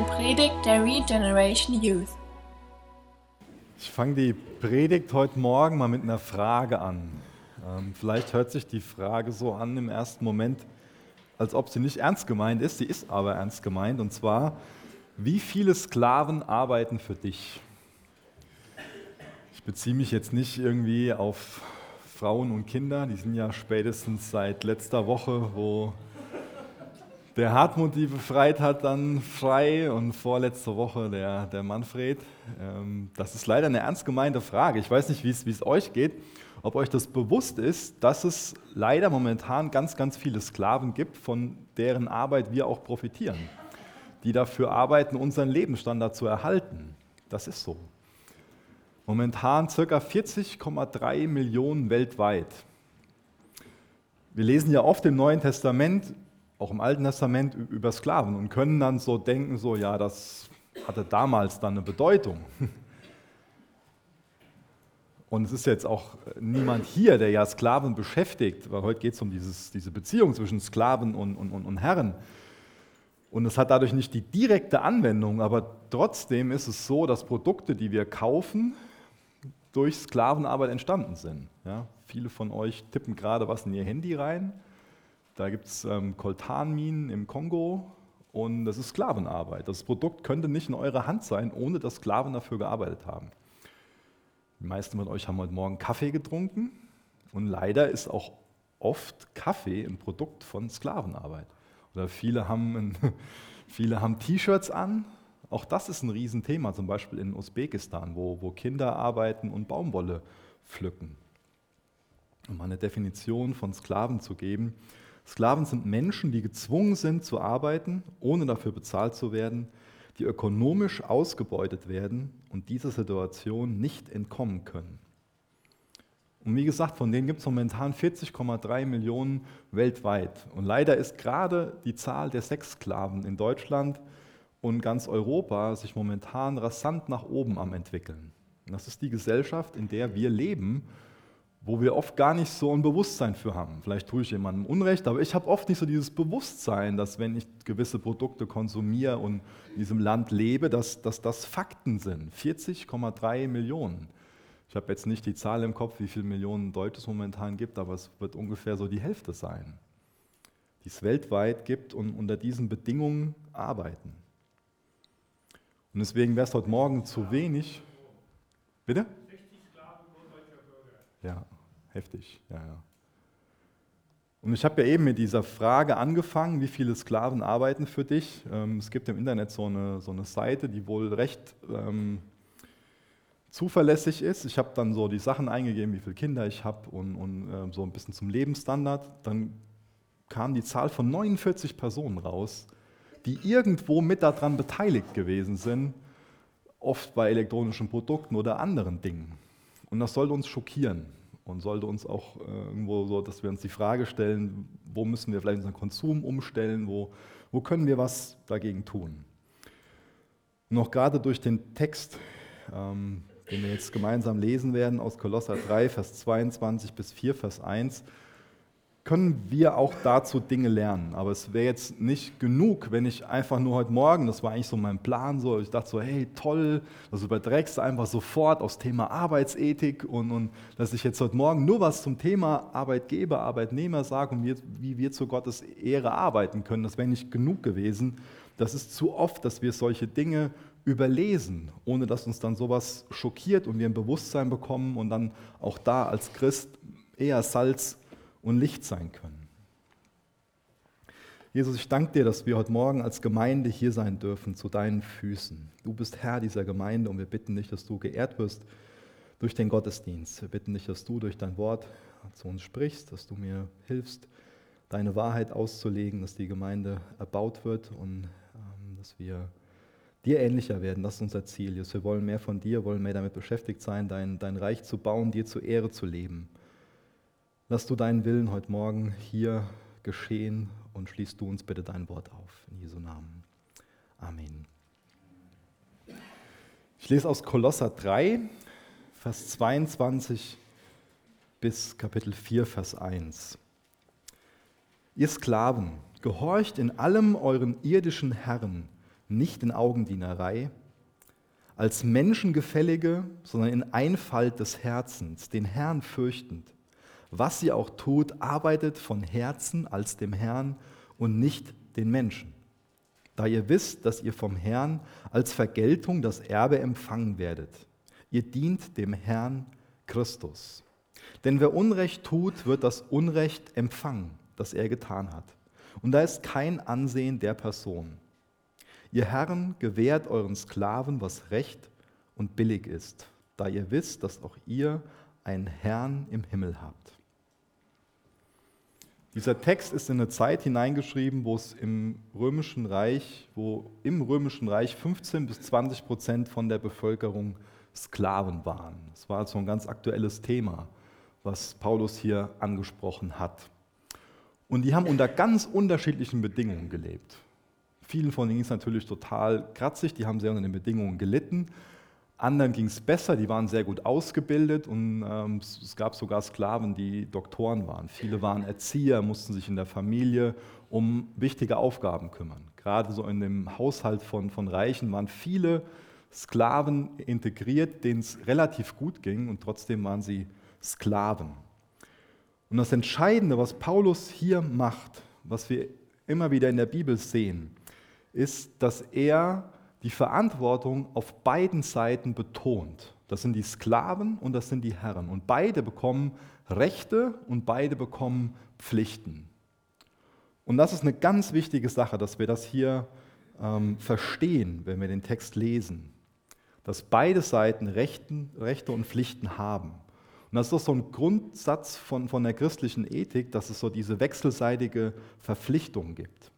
eine Predigt der Regeneration Youth. Ich fange die Predigt heute Morgen mal mit einer Frage an. Ähm, vielleicht hört sich die Frage so an im ersten Moment, als ob sie nicht ernst gemeint ist. Sie ist aber ernst gemeint. Und zwar, wie viele Sklaven arbeiten für dich? Ich beziehe mich jetzt nicht irgendwie auf Frauen und Kinder. Die sind ja spätestens seit letzter Woche, wo der Hartmut die befreit hat, dann frei und vorletzte Woche der, der Manfred. Ähm, das ist leider eine ernst gemeinte Frage. Ich weiß nicht, wie es euch geht, ob euch das bewusst ist, dass es leider momentan ganz, ganz viele Sklaven gibt, von deren Arbeit wir auch profitieren, die dafür arbeiten, unseren Lebensstandard zu erhalten. Das ist so. Momentan ca. 40,3 Millionen weltweit. Wir lesen ja oft im Neuen Testament, auch im Alten Testament über Sklaven und können dann so denken, so ja, das hatte damals dann eine Bedeutung. Und es ist jetzt auch niemand hier, der ja Sklaven beschäftigt, weil heute geht es um dieses, diese Beziehung zwischen Sklaven und, und, und Herren. Und es hat dadurch nicht die direkte Anwendung, aber trotzdem ist es so, dass Produkte, die wir kaufen, durch Sklavenarbeit entstanden sind. Ja, viele von euch tippen gerade was in ihr Handy rein da gibt es ähm, Koltanminen im Kongo und das ist Sklavenarbeit. Das Produkt könnte nicht in eurer Hand sein, ohne dass Sklaven dafür gearbeitet haben. Die meisten von euch haben heute Morgen Kaffee getrunken und leider ist auch oft Kaffee ein Produkt von Sklavenarbeit. Oder viele haben, viele haben T-Shirts an. Auch das ist ein Riesenthema, zum Beispiel in Usbekistan, wo, wo Kinder arbeiten und Baumwolle pflücken. Um eine Definition von Sklaven zu geben, Sklaven sind Menschen, die gezwungen sind zu arbeiten, ohne dafür bezahlt zu werden, die ökonomisch ausgebeutet werden und dieser Situation nicht entkommen können. Und wie gesagt, von denen gibt es momentan 40,3 Millionen weltweit. Und leider ist gerade die Zahl der Sexsklaven in Deutschland und ganz Europa sich momentan rasant nach oben am entwickeln. Und das ist die Gesellschaft, in der wir leben wo wir oft gar nicht so ein Bewusstsein für haben. Vielleicht tue ich jemandem Unrecht, aber ich habe oft nicht so dieses Bewusstsein, dass wenn ich gewisse Produkte konsumiere und in diesem Land lebe, dass, dass das Fakten sind. 40,3 Millionen. Ich habe jetzt nicht die Zahl im Kopf, wie viele Millionen Deutsche es momentan gibt, aber es wird ungefähr so die Hälfte sein, die es weltweit gibt und unter diesen Bedingungen arbeiten. Und deswegen wäre es heute Morgen zu wenig. Bitte? Ja, heftig. Ja, ja. Und ich habe ja eben mit dieser Frage angefangen, wie viele Sklaven arbeiten für dich. Ähm, es gibt im Internet so eine, so eine Seite, die wohl recht ähm, zuverlässig ist. Ich habe dann so die Sachen eingegeben, wie viele Kinder ich habe und, und äh, so ein bisschen zum Lebensstandard. Dann kam die Zahl von 49 Personen raus, die irgendwo mit daran beteiligt gewesen sind, oft bei elektronischen Produkten oder anderen Dingen. Und das sollte uns schockieren und sollte uns auch äh, irgendwo so, dass wir uns die Frage stellen, wo müssen wir vielleicht unseren Konsum umstellen, wo, wo können wir was dagegen tun. Auch gerade durch den Text, ähm, den wir jetzt gemeinsam lesen werden aus Kolosser 3, Vers 22 bis 4, Vers 1, können wir auch dazu Dinge lernen. Aber es wäre jetzt nicht genug, wenn ich einfach nur heute Morgen, das war eigentlich so mein Plan, so, ich dachte so, hey, toll, das überträgst du einfach sofort aufs Thema Arbeitsethik und, und dass ich jetzt heute Morgen nur was zum Thema Arbeitgeber, Arbeitnehmer sage und wie, wie wir zu Gottes Ehre arbeiten können. Das wäre nicht genug gewesen. Das ist zu oft, dass wir solche Dinge überlesen, ohne dass uns dann sowas schockiert und wir ein Bewusstsein bekommen und dann auch da als Christ eher Salz und Licht sein können. Jesus, ich danke dir, dass wir heute Morgen als Gemeinde hier sein dürfen, zu deinen Füßen. Du bist Herr dieser Gemeinde und wir bitten dich, dass du geehrt wirst durch den Gottesdienst. Wir bitten dich, dass du durch dein Wort zu uns sprichst, dass du mir hilfst, deine Wahrheit auszulegen, dass die Gemeinde erbaut wird und ähm, dass wir dir ähnlicher werden. Das ist unser Ziel. Jesus, wir wollen mehr von dir, wollen mehr damit beschäftigt sein, dein, dein Reich zu bauen, dir zur Ehre zu leben. Lass du deinen Willen heute Morgen hier geschehen und schließt du uns bitte dein Wort auf. In Jesu Namen. Amen. Ich lese aus Kolosser 3, Vers 22 bis Kapitel 4, Vers 1. Ihr Sklaven, gehorcht in allem euren irdischen Herren, nicht in Augendienerei, als Menschengefällige, sondern in Einfalt des Herzens, den Herrn fürchtend. Was sie auch tut, arbeitet von Herzen als dem Herrn und nicht den Menschen. Da ihr wisst, dass ihr vom Herrn als Vergeltung das Erbe empfangen werdet. Ihr dient dem Herrn Christus. Denn wer Unrecht tut, wird das Unrecht empfangen, das er getan hat. Und da ist kein Ansehen der Person. Ihr Herren gewährt euren Sklaven, was recht und billig ist, da ihr wisst, dass auch ihr einen Herrn im Himmel habt. Dieser Text ist in eine Zeit hineingeschrieben, wo es im Römischen Reich, wo im Römischen Reich 15 bis 20 Prozent von der Bevölkerung Sklaven waren. Das war also ein ganz aktuelles Thema, was Paulus hier angesprochen hat. Und die haben unter ganz unterschiedlichen Bedingungen gelebt. Vielen von ihnen es natürlich total kratzig, die haben sehr unter den Bedingungen gelitten. Anderen ging es besser, die waren sehr gut ausgebildet und ähm, es gab sogar Sklaven, die Doktoren waren. Viele waren Erzieher, mussten sich in der Familie um wichtige Aufgaben kümmern. Gerade so in dem Haushalt von, von Reichen waren viele Sklaven integriert, denen es relativ gut ging und trotzdem waren sie Sklaven. Und das Entscheidende, was Paulus hier macht, was wir immer wieder in der Bibel sehen, ist, dass er die Verantwortung auf beiden Seiten betont. Das sind die Sklaven und das sind die Herren. Und beide bekommen Rechte und beide bekommen Pflichten. Und das ist eine ganz wichtige Sache, dass wir das hier ähm, verstehen, wenn wir den Text lesen. Dass beide Seiten Rechten, Rechte und Pflichten haben. Und das ist doch so ein Grundsatz von, von der christlichen Ethik, dass es so diese wechselseitige Verpflichtung gibt.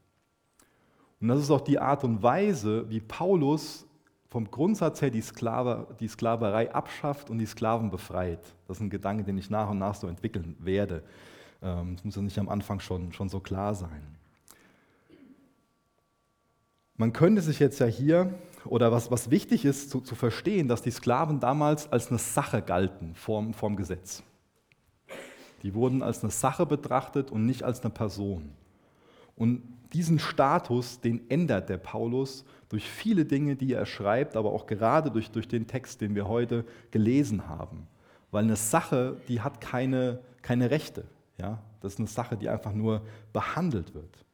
Und das ist auch die Art und Weise, wie Paulus vom Grundsatz her die, Sklave, die Sklaverei abschafft und die Sklaven befreit. Das ist ein Gedanke, den ich nach und nach so entwickeln werde. Ähm, das muss ja nicht am Anfang schon, schon so klar sein. Man könnte sich jetzt ja hier, oder was, was wichtig ist zu, zu verstehen, dass die Sklaven damals als eine Sache galten vorm, vorm Gesetz. Die wurden als eine Sache betrachtet und nicht als eine Person. Und diesen Status, den ändert der Paulus durch viele Dinge, die er schreibt, aber auch gerade durch, durch den Text, den wir heute gelesen haben. Weil eine Sache, die hat keine, keine Rechte. Ja? Das ist eine Sache, die einfach nur behandelt wird.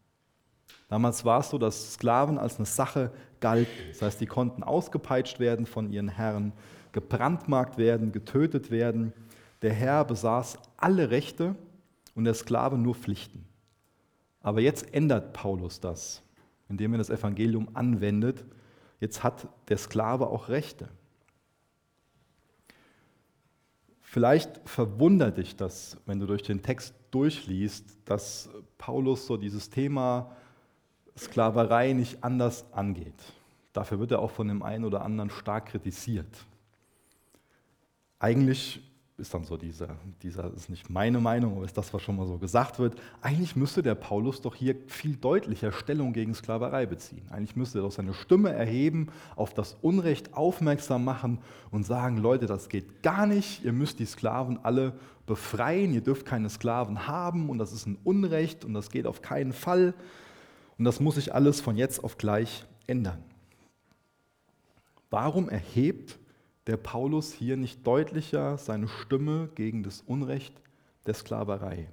Damals war es so, dass Sklaven als eine Sache galten. Das heißt, die konnten ausgepeitscht werden von ihren Herren, gebrandmarkt werden, getötet werden. Der Herr besaß alle Rechte und der Sklave nur Pflichten. Aber jetzt ändert Paulus das, indem er das Evangelium anwendet. Jetzt hat der Sklave auch Rechte. Vielleicht verwundert dich das, wenn du durch den Text durchliest, dass Paulus so dieses Thema Sklaverei nicht anders angeht. Dafür wird er auch von dem einen oder anderen stark kritisiert. Eigentlich ist dann so dieser, dieser ist nicht meine Meinung, aber ist das, was schon mal so gesagt wird. Eigentlich müsste der Paulus doch hier viel deutlicher Stellung gegen Sklaverei beziehen. Eigentlich müsste er doch seine Stimme erheben, auf das Unrecht aufmerksam machen und sagen, Leute, das geht gar nicht, ihr müsst die Sklaven alle befreien, ihr dürft keine Sklaven haben und das ist ein Unrecht und das geht auf keinen Fall und das muss sich alles von jetzt auf gleich ändern. Warum erhebt der Paulus hier nicht deutlicher seine Stimme gegen das Unrecht der Sklaverei.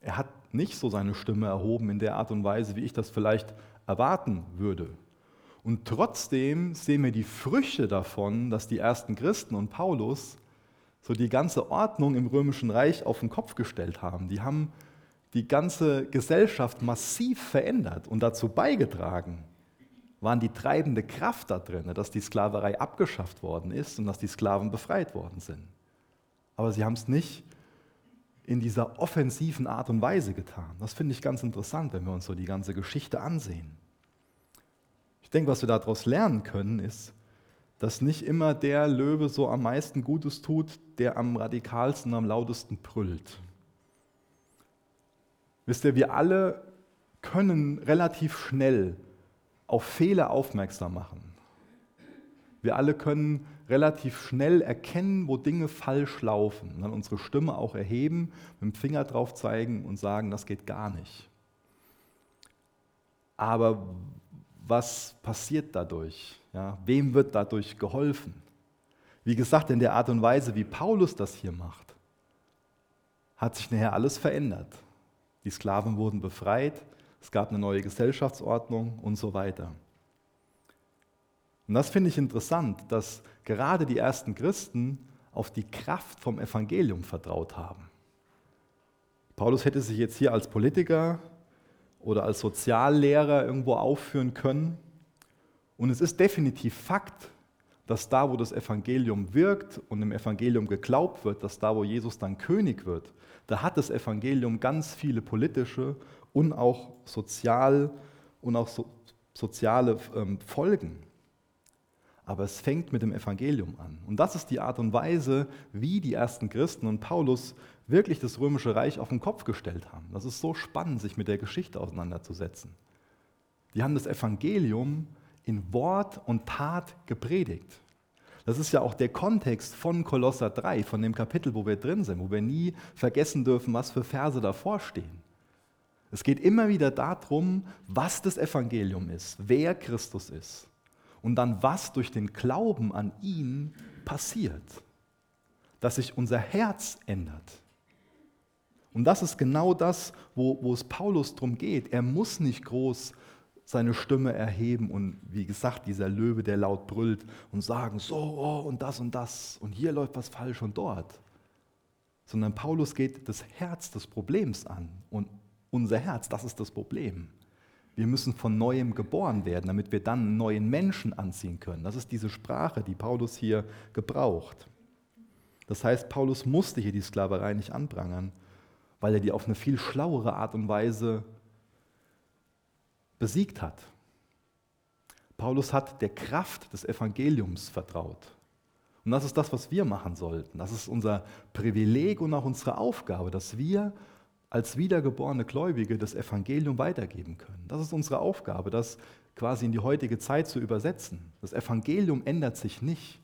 Er hat nicht so seine Stimme erhoben in der Art und Weise, wie ich das vielleicht erwarten würde. Und trotzdem sehen wir die Früchte davon, dass die ersten Christen und Paulus so die ganze Ordnung im römischen Reich auf den Kopf gestellt haben. Die haben die ganze Gesellschaft massiv verändert und dazu beigetragen, waren die treibende Kraft da drin, dass die Sklaverei abgeschafft worden ist und dass die Sklaven befreit worden sind. Aber sie haben es nicht in dieser offensiven Art und Weise getan. Das finde ich ganz interessant, wenn wir uns so die ganze Geschichte ansehen. Ich denke, was wir daraus lernen können, ist, dass nicht immer der Löwe so am meisten Gutes tut, der am radikalsten, am lautesten brüllt. Wisst ihr, wir alle können relativ schnell auf Fehler aufmerksam machen. Wir alle können relativ schnell erkennen, wo Dinge falsch laufen und dann unsere Stimme auch erheben, mit dem Finger drauf zeigen und sagen, das geht gar nicht. Aber was passiert dadurch? Ja, wem wird dadurch geholfen? Wie gesagt, in der Art und Weise, wie Paulus das hier macht, hat sich nachher alles verändert. Die Sklaven wurden befreit, es gab eine neue Gesellschaftsordnung und so weiter. Und das finde ich interessant, dass gerade die ersten Christen auf die Kraft vom Evangelium vertraut haben. Paulus hätte sich jetzt hier als Politiker oder als Soziallehrer irgendwo aufführen können. Und es ist definitiv Fakt, dass da, wo das Evangelium wirkt und im Evangelium geglaubt wird, dass da, wo Jesus dann König wird, da hat das Evangelium ganz viele politische und auch sozial und auch so, soziale ähm, Folgen. Aber es fängt mit dem Evangelium an. Und das ist die Art und Weise, wie die ersten Christen und Paulus wirklich das römische Reich auf den Kopf gestellt haben. Das ist so spannend, sich mit der Geschichte auseinanderzusetzen. Die haben das Evangelium in Wort und Tat gepredigt. Das ist ja auch der Kontext von Kolosser 3, von dem Kapitel, wo wir drin sind, wo wir nie vergessen dürfen, was für Verse davor stehen. Es geht immer wieder darum, was das Evangelium ist, wer Christus ist und dann was durch den Glauben an ihn passiert, dass sich unser Herz ändert. Und das ist genau das, wo, wo es Paulus darum geht. Er muss nicht groß seine Stimme erheben und wie gesagt, dieser Löwe, der laut brüllt und sagen, so oh, und das und das und hier läuft was falsch und dort. Sondern Paulus geht das Herz des Problems an und unser Herz, das ist das Problem. Wir müssen von neuem geboren werden, damit wir dann neuen Menschen anziehen können. Das ist diese Sprache, die Paulus hier gebraucht. Das heißt, Paulus musste hier die Sklaverei nicht anprangern, weil er die auf eine viel schlauere Art und Weise besiegt hat. Paulus hat der Kraft des Evangeliums vertraut. Und das ist das, was wir machen sollten. Das ist unser Privileg und auch unsere Aufgabe, dass wir als wiedergeborene Gläubige das Evangelium weitergeben können. Das ist unsere Aufgabe, das quasi in die heutige Zeit zu übersetzen. Das Evangelium ändert sich nicht,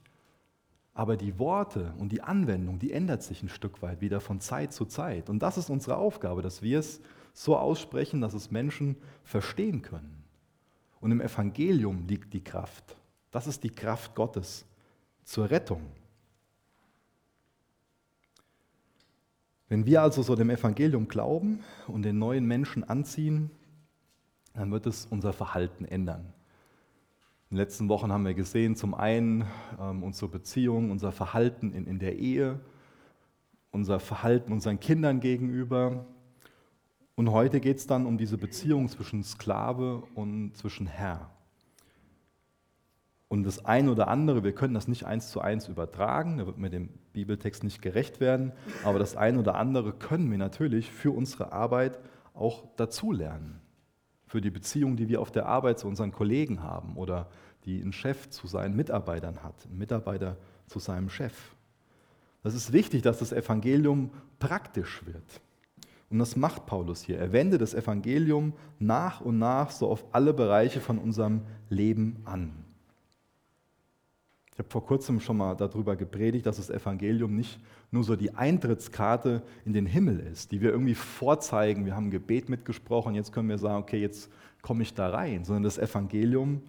aber die Worte und die Anwendung, die ändert sich ein Stück weit wieder von Zeit zu Zeit. Und das ist unsere Aufgabe, dass wir es so aussprechen, dass es Menschen verstehen können. Und im Evangelium liegt die Kraft. Das ist die Kraft Gottes zur Rettung. Wenn wir also so dem Evangelium glauben und den neuen Menschen anziehen, dann wird es unser Verhalten ändern. In den letzten Wochen haben wir gesehen, zum einen ähm, unsere Beziehung, unser Verhalten in, in der Ehe, unser Verhalten unseren Kindern gegenüber, und heute geht es dann um diese Beziehung zwischen Sklave und zwischen Herr. Und das eine oder andere, wir können das nicht eins zu eins übertragen, da wird mir dem Bibeltext nicht gerecht werden, aber das eine oder andere können wir natürlich für unsere Arbeit auch dazulernen. Für die Beziehung, die wir auf der Arbeit zu unseren Kollegen haben oder die ein Chef zu seinen Mitarbeitern hat, ein Mitarbeiter zu seinem Chef. Das ist wichtig, dass das Evangelium praktisch wird. Und das macht Paulus hier. Er wendet das Evangelium nach und nach so auf alle Bereiche von unserem Leben an. Ich habe vor kurzem schon mal darüber gepredigt, dass das Evangelium nicht nur so die Eintrittskarte in den Himmel ist, die wir irgendwie vorzeigen. Wir haben ein Gebet mitgesprochen, jetzt können wir sagen, okay, jetzt komme ich da rein, sondern das Evangelium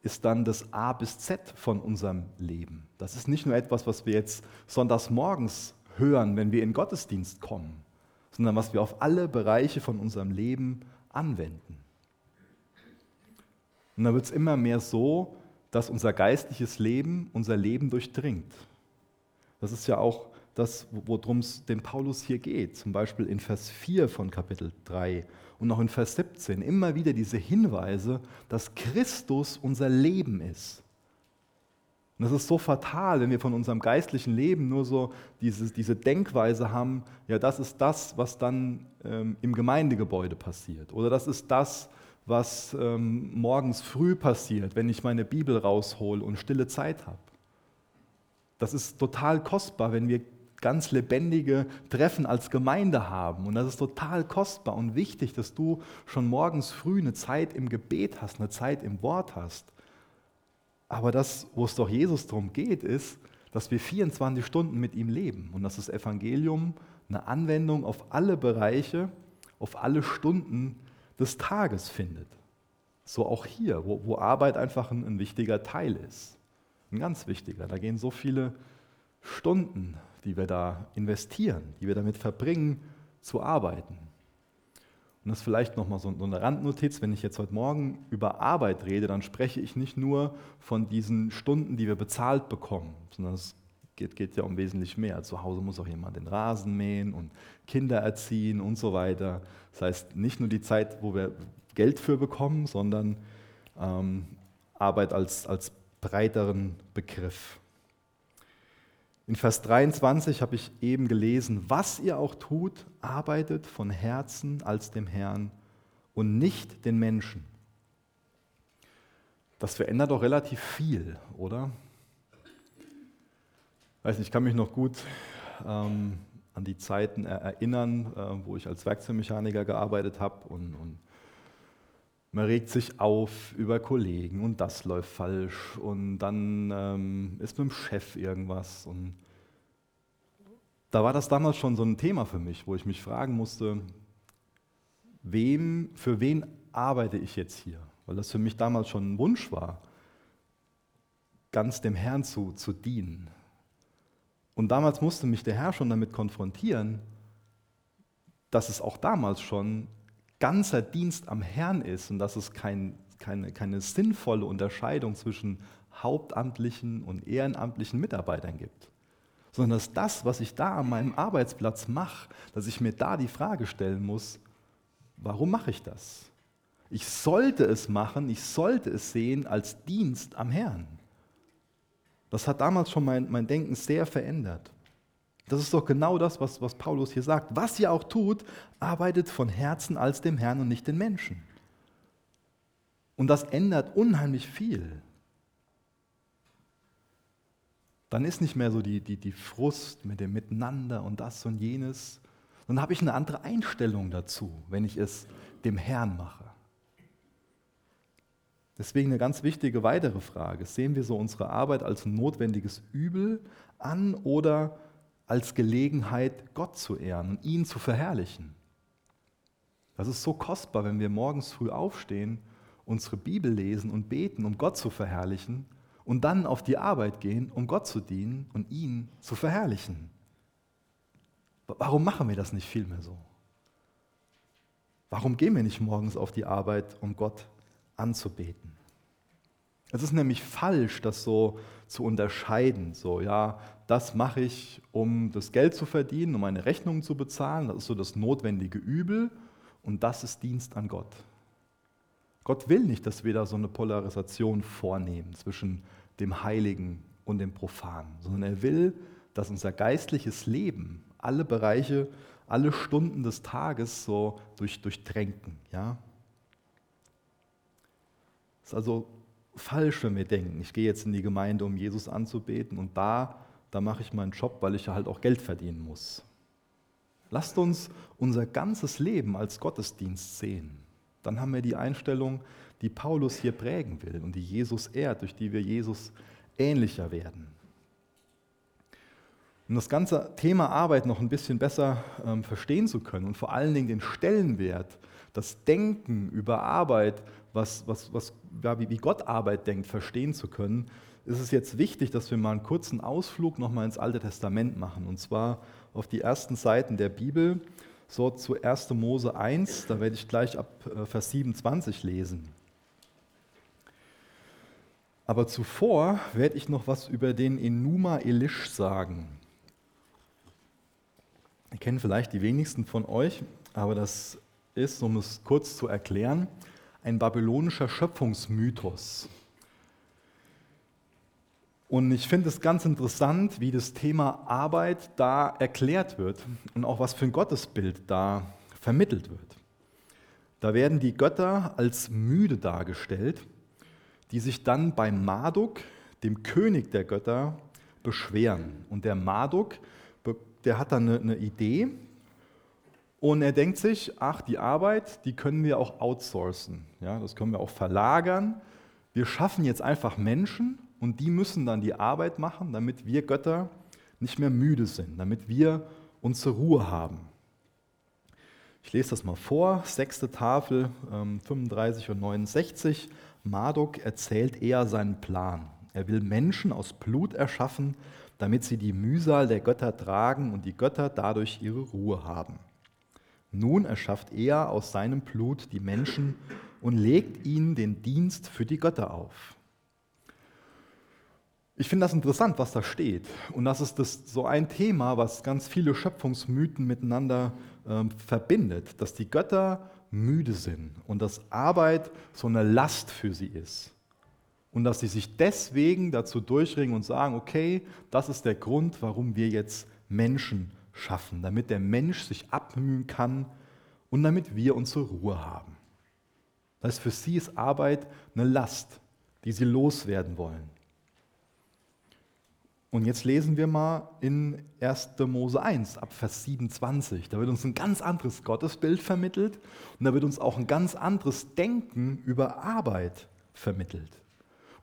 ist dann das A bis Z von unserem Leben. Das ist nicht nur etwas, was wir jetzt sonntags morgens hören, wenn wir in Gottesdienst kommen, sondern was wir auf alle Bereiche von unserem Leben anwenden. Und da wird es immer mehr so, dass unser geistliches Leben unser Leben durchdringt. Das ist ja auch das, worum es dem Paulus hier geht. Zum Beispiel in Vers 4 von Kapitel 3 und auch in Vers 17 immer wieder diese Hinweise, dass Christus unser Leben ist. Und das ist so fatal, wenn wir von unserem geistlichen Leben nur so diese, diese Denkweise haben, ja, das ist das, was dann ähm, im Gemeindegebäude passiert. Oder das ist das, was ähm, morgens früh passiert, wenn ich meine Bibel raushole und stille Zeit habe. Das ist total kostbar, wenn wir ganz lebendige Treffen als Gemeinde haben. Und das ist total kostbar und wichtig, dass du schon morgens früh eine Zeit im Gebet hast, eine Zeit im Wort hast. Aber das, wo es doch Jesus darum geht, ist, dass wir 24 Stunden mit ihm leben und dass das Evangelium eine Anwendung auf alle Bereiche, auf alle Stunden des Tages findet. So auch hier, wo, wo Arbeit einfach ein, ein wichtiger Teil ist. Ein ganz wichtiger. Da gehen so viele Stunden, die wir da investieren, die wir damit verbringen, zu arbeiten. Und das ist vielleicht nochmal so eine Randnotiz, wenn ich jetzt heute Morgen über Arbeit rede, dann spreche ich nicht nur von diesen Stunden, die wir bezahlt bekommen, sondern es geht, geht ja um wesentlich mehr. Zu Hause muss auch jemand den Rasen mähen und Kinder erziehen und so weiter. Das heißt, nicht nur die Zeit, wo wir Geld für bekommen, sondern ähm, Arbeit als, als breiteren Begriff. In Vers 23 habe ich eben gelesen, was ihr auch tut, arbeitet von Herzen als dem Herrn und nicht den Menschen. Das verändert doch relativ viel, oder? Weiß nicht, ich kann mich noch gut ähm, an die Zeiten erinnern, äh, wo ich als Werkzeugmechaniker gearbeitet habe und, und man regt sich auf über Kollegen und das läuft falsch und dann ähm, ist mit dem Chef irgendwas. Und da war das damals schon so ein Thema für mich, wo ich mich fragen musste, wem, für wen arbeite ich jetzt hier? Weil das für mich damals schon ein Wunsch war, ganz dem Herrn zu, zu dienen. Und damals musste mich der Herr schon damit konfrontieren, dass es auch damals schon ganzer Dienst am Herrn ist und dass es kein, keine, keine sinnvolle Unterscheidung zwischen hauptamtlichen und ehrenamtlichen Mitarbeitern gibt, sondern dass das, was ich da an meinem Arbeitsplatz mache, dass ich mir da die Frage stellen muss, warum mache ich das? Ich sollte es machen, ich sollte es sehen als Dienst am Herrn. Das hat damals schon mein, mein Denken sehr verändert. Das ist doch genau das, was, was Paulus hier sagt. Was ihr auch tut, arbeitet von Herzen als dem Herrn und nicht den Menschen. Und das ändert unheimlich viel. Dann ist nicht mehr so die, die, die Frust mit dem Miteinander und das und jenes. Dann habe ich eine andere Einstellung dazu, wenn ich es dem Herrn mache. Deswegen eine ganz wichtige weitere Frage. Sehen wir so unsere Arbeit als notwendiges Übel an oder als Gelegenheit, Gott zu ehren und ihn zu verherrlichen. Das ist so kostbar, wenn wir morgens früh aufstehen, unsere Bibel lesen und beten, um Gott zu verherrlichen und dann auf die Arbeit gehen, um Gott zu dienen und ihn zu verherrlichen. Warum machen wir das nicht vielmehr so? Warum gehen wir nicht morgens auf die Arbeit, um Gott anzubeten? Es ist nämlich falsch, das so zu unterscheiden. So, ja, das mache ich, um das Geld zu verdienen, um meine Rechnungen zu bezahlen. Das ist so das notwendige Übel. Und das ist Dienst an Gott. Gott will nicht, dass wir da so eine Polarisation vornehmen zwischen dem Heiligen und dem Profanen, sondern er will, dass unser geistliches Leben alle Bereiche, alle Stunden des Tages so durch, durchtränken. Ja? Es ist also falsch, wenn wir denken, ich gehe jetzt in die Gemeinde, um Jesus anzubeten und da, da mache ich meinen Job, weil ich ja halt auch Geld verdienen muss. Lasst uns unser ganzes Leben als Gottesdienst sehen. Dann haben wir die Einstellung, die Paulus hier prägen will und die Jesus ehrt, durch die wir Jesus ähnlicher werden. Um das ganze Thema Arbeit noch ein bisschen besser ähm, verstehen zu können und vor allen Dingen den Stellenwert, das Denken über Arbeit was, was, was, ja, wie, wie Gott Arbeit denkt, verstehen zu können, ist es jetzt wichtig, dass wir mal einen kurzen Ausflug nochmal ins Alte Testament machen. Und zwar auf die ersten Seiten der Bibel, so zu 1. Mose 1, da werde ich gleich ab äh, Vers 27 lesen. Aber zuvor werde ich noch was über den Enuma Elish sagen. Ihr kennt vielleicht die wenigsten von euch, aber das ist, um es kurz zu erklären, ein babylonischer Schöpfungsmythos. Und ich finde es ganz interessant, wie das Thema Arbeit da erklärt wird und auch was für ein Gottesbild da vermittelt wird. Da werden die Götter als müde dargestellt, die sich dann bei Marduk, dem König der Götter, beschweren. Und der Marduk, der hat dann eine, eine Idee, und er denkt sich, ach, die Arbeit, die können wir auch outsourcen. Ja, das können wir auch verlagern. Wir schaffen jetzt einfach Menschen und die müssen dann die Arbeit machen, damit wir Götter nicht mehr müde sind, damit wir unsere Ruhe haben. Ich lese das mal vor, sechste Tafel, 35 ähm, und 69. Marduk erzählt eher seinen Plan. Er will Menschen aus Blut erschaffen, damit sie die Mühsal der Götter tragen und die Götter dadurch ihre Ruhe haben. Nun erschafft er aus seinem Blut die Menschen und legt ihnen den Dienst für die Götter auf. Ich finde das interessant, was da steht. Und das ist das, so ein Thema, was ganz viele Schöpfungsmythen miteinander äh, verbindet, dass die Götter müde sind und dass Arbeit so eine Last für sie ist. Und dass sie sich deswegen dazu durchringen und sagen, okay, das ist der Grund, warum wir jetzt Menschen schaffen, damit der Mensch sich abmühen kann und damit wir unsere Ruhe haben. Das heißt, für sie ist Arbeit eine Last, die sie loswerden wollen. Und jetzt lesen wir mal in 1. Mose 1 ab Vers 27. Da wird uns ein ganz anderes Gottesbild vermittelt und da wird uns auch ein ganz anderes Denken über Arbeit vermittelt.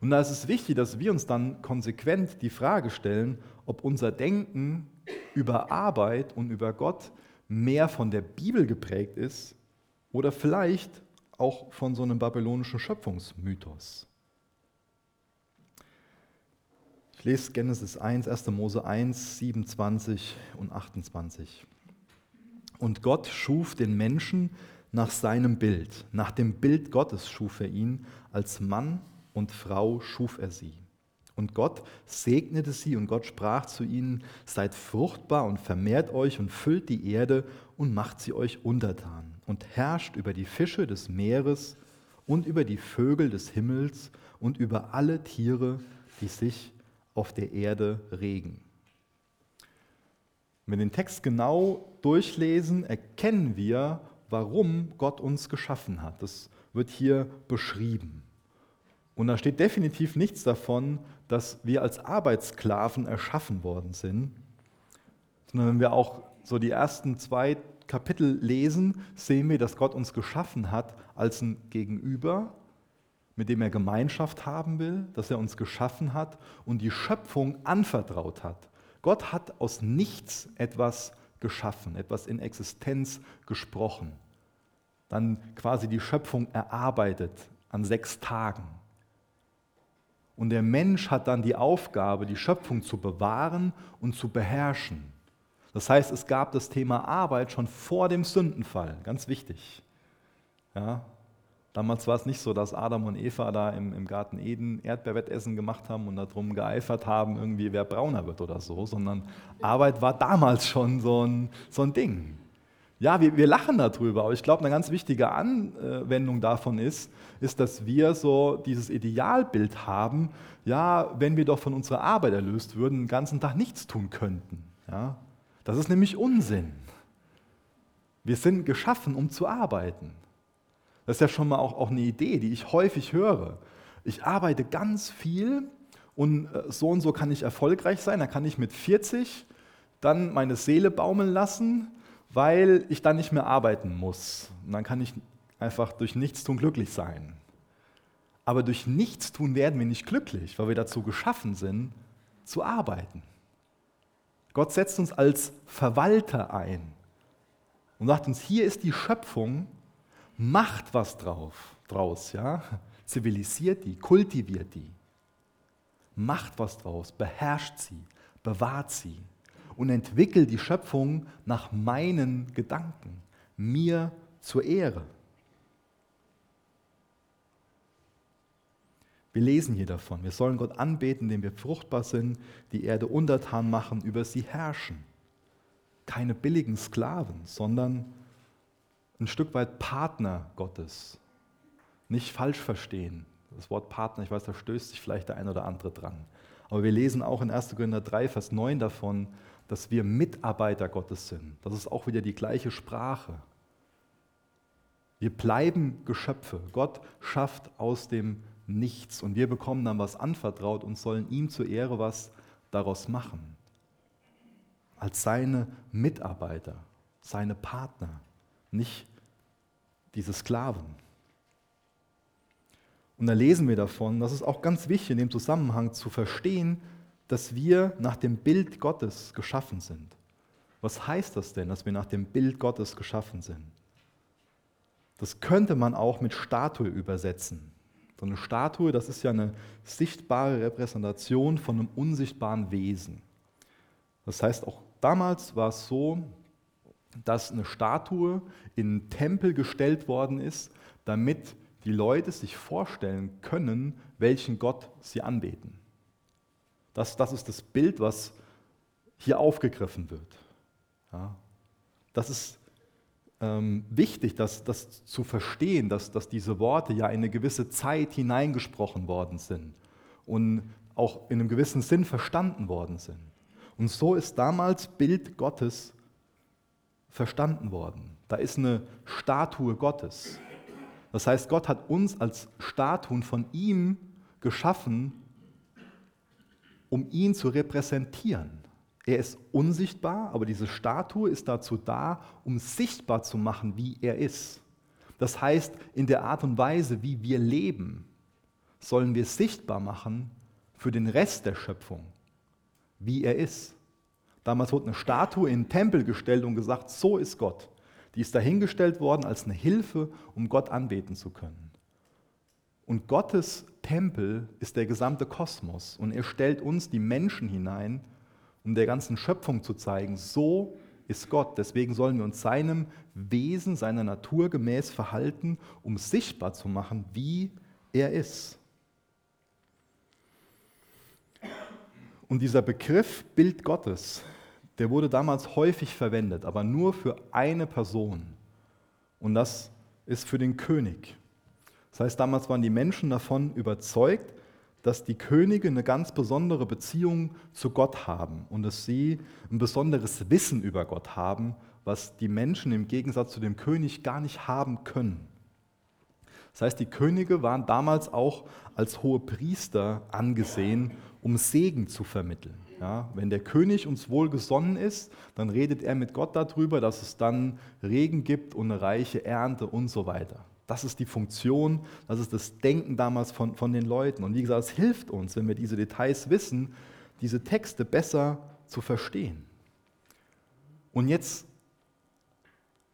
Und da ist es wichtig, dass wir uns dann konsequent die Frage stellen, ob unser Denken über Arbeit und über Gott mehr von der Bibel geprägt ist oder vielleicht auch von so einem babylonischen Schöpfungsmythos. Ich lese Genesis 1, 1. Mose 1, 27 und 28. Und Gott schuf den Menschen nach seinem Bild. Nach dem Bild Gottes schuf er ihn. Als Mann und Frau schuf er sie. Und Gott segnete sie und Gott sprach zu ihnen, seid fruchtbar und vermehrt euch und füllt die Erde und macht sie euch untertan und herrscht über die Fische des Meeres und über die Vögel des Himmels und über alle Tiere, die sich auf der Erde regen. Wenn wir den Text genau durchlesen, erkennen wir, warum Gott uns geschaffen hat. Das wird hier beschrieben. Und da steht definitiv nichts davon, dass wir als Arbeitssklaven erschaffen worden sind, sondern wenn wir auch so die ersten zwei Kapitel lesen, sehen wir, dass Gott uns geschaffen hat als ein Gegenüber, mit dem er Gemeinschaft haben will, dass er uns geschaffen hat und die Schöpfung anvertraut hat. Gott hat aus nichts etwas geschaffen, etwas in Existenz gesprochen, dann quasi die Schöpfung erarbeitet an sechs Tagen. Und der Mensch hat dann die Aufgabe, die Schöpfung zu bewahren und zu beherrschen. Das heißt, es gab das Thema Arbeit schon vor dem Sündenfall, ganz wichtig. Ja, Damals war es nicht so, dass Adam und Eva da im, im Garten Eden Erdbeerwettessen gemacht haben und darum geeifert haben, irgendwie wer brauner wird oder so, sondern Arbeit war damals schon so ein, so ein Ding. Ja, wir, wir lachen darüber, aber ich glaube, eine ganz wichtige Anwendung davon ist, ist, dass wir so dieses Idealbild haben, ja, wenn wir doch von unserer Arbeit erlöst würden, den ganzen Tag nichts tun könnten. Ja? Das ist nämlich Unsinn. Wir sind geschaffen, um zu arbeiten. Das ist ja schon mal auch, auch eine Idee, die ich häufig höre. Ich arbeite ganz viel und äh, so und so kann ich erfolgreich sein. Da kann ich mit 40 dann meine Seele baumeln lassen, weil ich dann nicht mehr arbeiten muss. Und dann kann ich einfach durch Nichtstun glücklich sein. Aber durch Nichtstun werden wir nicht glücklich, weil wir dazu geschaffen sind, zu arbeiten. Gott setzt uns als Verwalter ein und sagt uns, hier ist die Schöpfung macht was drauf, draus, ja? zivilisiert die, kultiviert die, macht was draus, beherrscht sie, bewahrt sie und entwickelt die Schöpfung nach meinen Gedanken, mir zur Ehre. Wir lesen hier davon, wir sollen Gott anbeten, indem wir fruchtbar sind, die Erde untertan machen, über sie herrschen. Keine billigen Sklaven, sondern ein Stück weit Partner Gottes. Nicht falsch verstehen. Das Wort Partner, ich weiß, da stößt sich vielleicht der ein oder andere dran. Aber wir lesen auch in 1. Korinther 3, Vers 9 davon, dass wir Mitarbeiter Gottes sind. Das ist auch wieder die gleiche Sprache. Wir bleiben Geschöpfe. Gott schafft aus dem Nichts und wir bekommen dann was anvertraut und sollen ihm zur Ehre was daraus machen. Als seine Mitarbeiter, seine Partner, nicht diese Sklaven. Und da lesen wir davon, das ist auch ganz wichtig in dem Zusammenhang zu verstehen, dass wir nach dem Bild Gottes geschaffen sind. Was heißt das denn, dass wir nach dem Bild Gottes geschaffen sind? das könnte man auch mit Statue übersetzen. So eine Statue, das ist ja eine sichtbare Repräsentation von einem unsichtbaren Wesen. Das heißt, auch damals war es so, dass eine Statue in einen Tempel gestellt worden ist, damit die Leute sich vorstellen können, welchen Gott sie anbeten. Das, das ist das Bild, was hier aufgegriffen wird. Ja. Das ist ähm, wichtig, das, das zu verstehen, dass, dass diese Worte ja in eine gewisse Zeit hineingesprochen worden sind und auch in einem gewissen Sinn verstanden worden sind. Und so ist damals Bild Gottes verstanden worden. Da ist eine Statue Gottes. Das heißt, Gott hat uns als Statuen von ihm geschaffen, um ihn zu repräsentieren. Er ist unsichtbar, aber diese Statue ist dazu da, um sichtbar zu machen, wie er ist. Das heißt, in der Art und Weise, wie wir leben, sollen wir sichtbar machen für den Rest der Schöpfung, wie er ist. Damals wurde eine Statue in den Tempel gestellt und gesagt, so ist Gott. Die ist dahingestellt worden als eine Hilfe, um Gott anbeten zu können. Und Gottes Tempel ist der gesamte Kosmos und er stellt uns die Menschen hinein, um der ganzen Schöpfung zu zeigen, so ist Gott. Deswegen sollen wir uns seinem Wesen, seiner Natur gemäß verhalten, um sichtbar zu machen, wie er ist. Und dieser Begriff Bild Gottes, der wurde damals häufig verwendet, aber nur für eine Person. Und das ist für den König. Das heißt, damals waren die Menschen davon überzeugt, dass die Könige eine ganz besondere Beziehung zu Gott haben und dass sie ein besonderes Wissen über Gott haben, was die Menschen im Gegensatz zu dem König gar nicht haben können. Das heißt, die Könige waren damals auch als hohe Priester angesehen, um Segen zu vermitteln. Ja, wenn der König uns wohlgesonnen ist, dann redet er mit Gott darüber, dass es dann Regen gibt und eine reiche Ernte und so weiter. Das ist die Funktion, das ist das Denken damals von, von den Leuten. Und wie gesagt, es hilft uns, wenn wir diese Details wissen, diese Texte besser zu verstehen. Und jetzt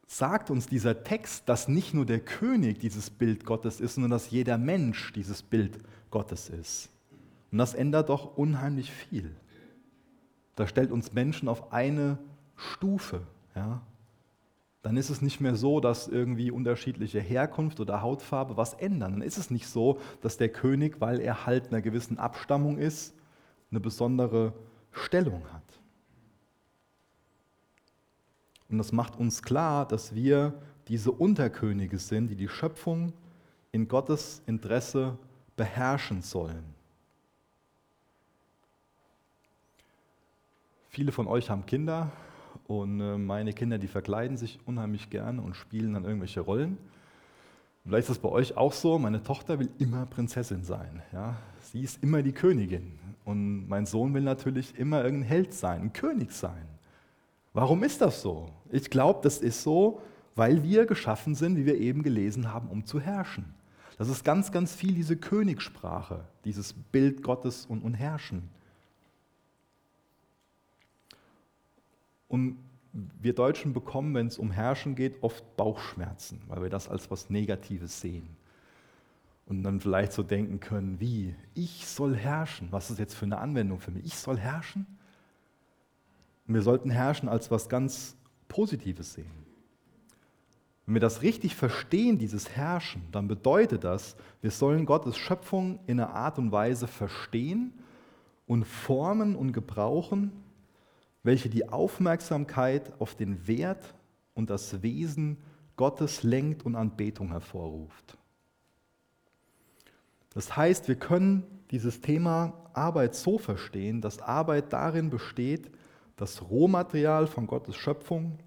sagt uns dieser Text, dass nicht nur der König dieses Bild Gottes ist, sondern dass jeder Mensch dieses Bild Gottes ist. Und das ändert doch unheimlich viel. Das stellt uns Menschen auf eine Stufe. Ja? Dann ist es nicht mehr so, dass irgendwie unterschiedliche Herkunft oder Hautfarbe was ändern. Dann ist es nicht so, dass der König, weil er halt einer gewissen Abstammung ist, eine besondere Stellung hat. Und das macht uns klar, dass wir diese Unterkönige sind, die die Schöpfung in Gottes Interesse beherrschen sollen. Viele von euch haben Kinder, und äh, meine Kinder, die verkleiden sich unheimlich gerne und spielen dann irgendwelche Rollen. Vielleicht ist das bei euch auch so, meine Tochter will immer Prinzessin sein. Ja? Sie ist immer die Königin. Und mein Sohn will natürlich immer irgendein Held sein, ein König sein. Warum ist das so? Ich glaube, das ist so, weil wir geschaffen sind, wie wir eben gelesen haben, um zu herrschen. Das ist ganz, ganz viel diese Königssprache, dieses Bild Gottes und, und Herrschen. Und wir Deutschen bekommen, wenn es um Herrschen geht, oft Bauchschmerzen, weil wir das als was Negatives sehen. Und dann vielleicht so denken können, wie, ich soll herrschen, was ist jetzt für eine Anwendung für mich? Ich soll herrschen? Und wir sollten herrschen als was ganz Positives sehen. Wenn wir das richtig verstehen, dieses Herrschen, dann bedeutet das, wir sollen Gottes Schöpfung in einer Art und Weise verstehen und formen und gebrauchen, welche die Aufmerksamkeit auf den Wert und das Wesen Gottes lenkt und Anbetung hervorruft. Das heißt, wir können dieses Thema Arbeit so verstehen, dass Arbeit darin besteht, das Rohmaterial von Gottes Schöpfung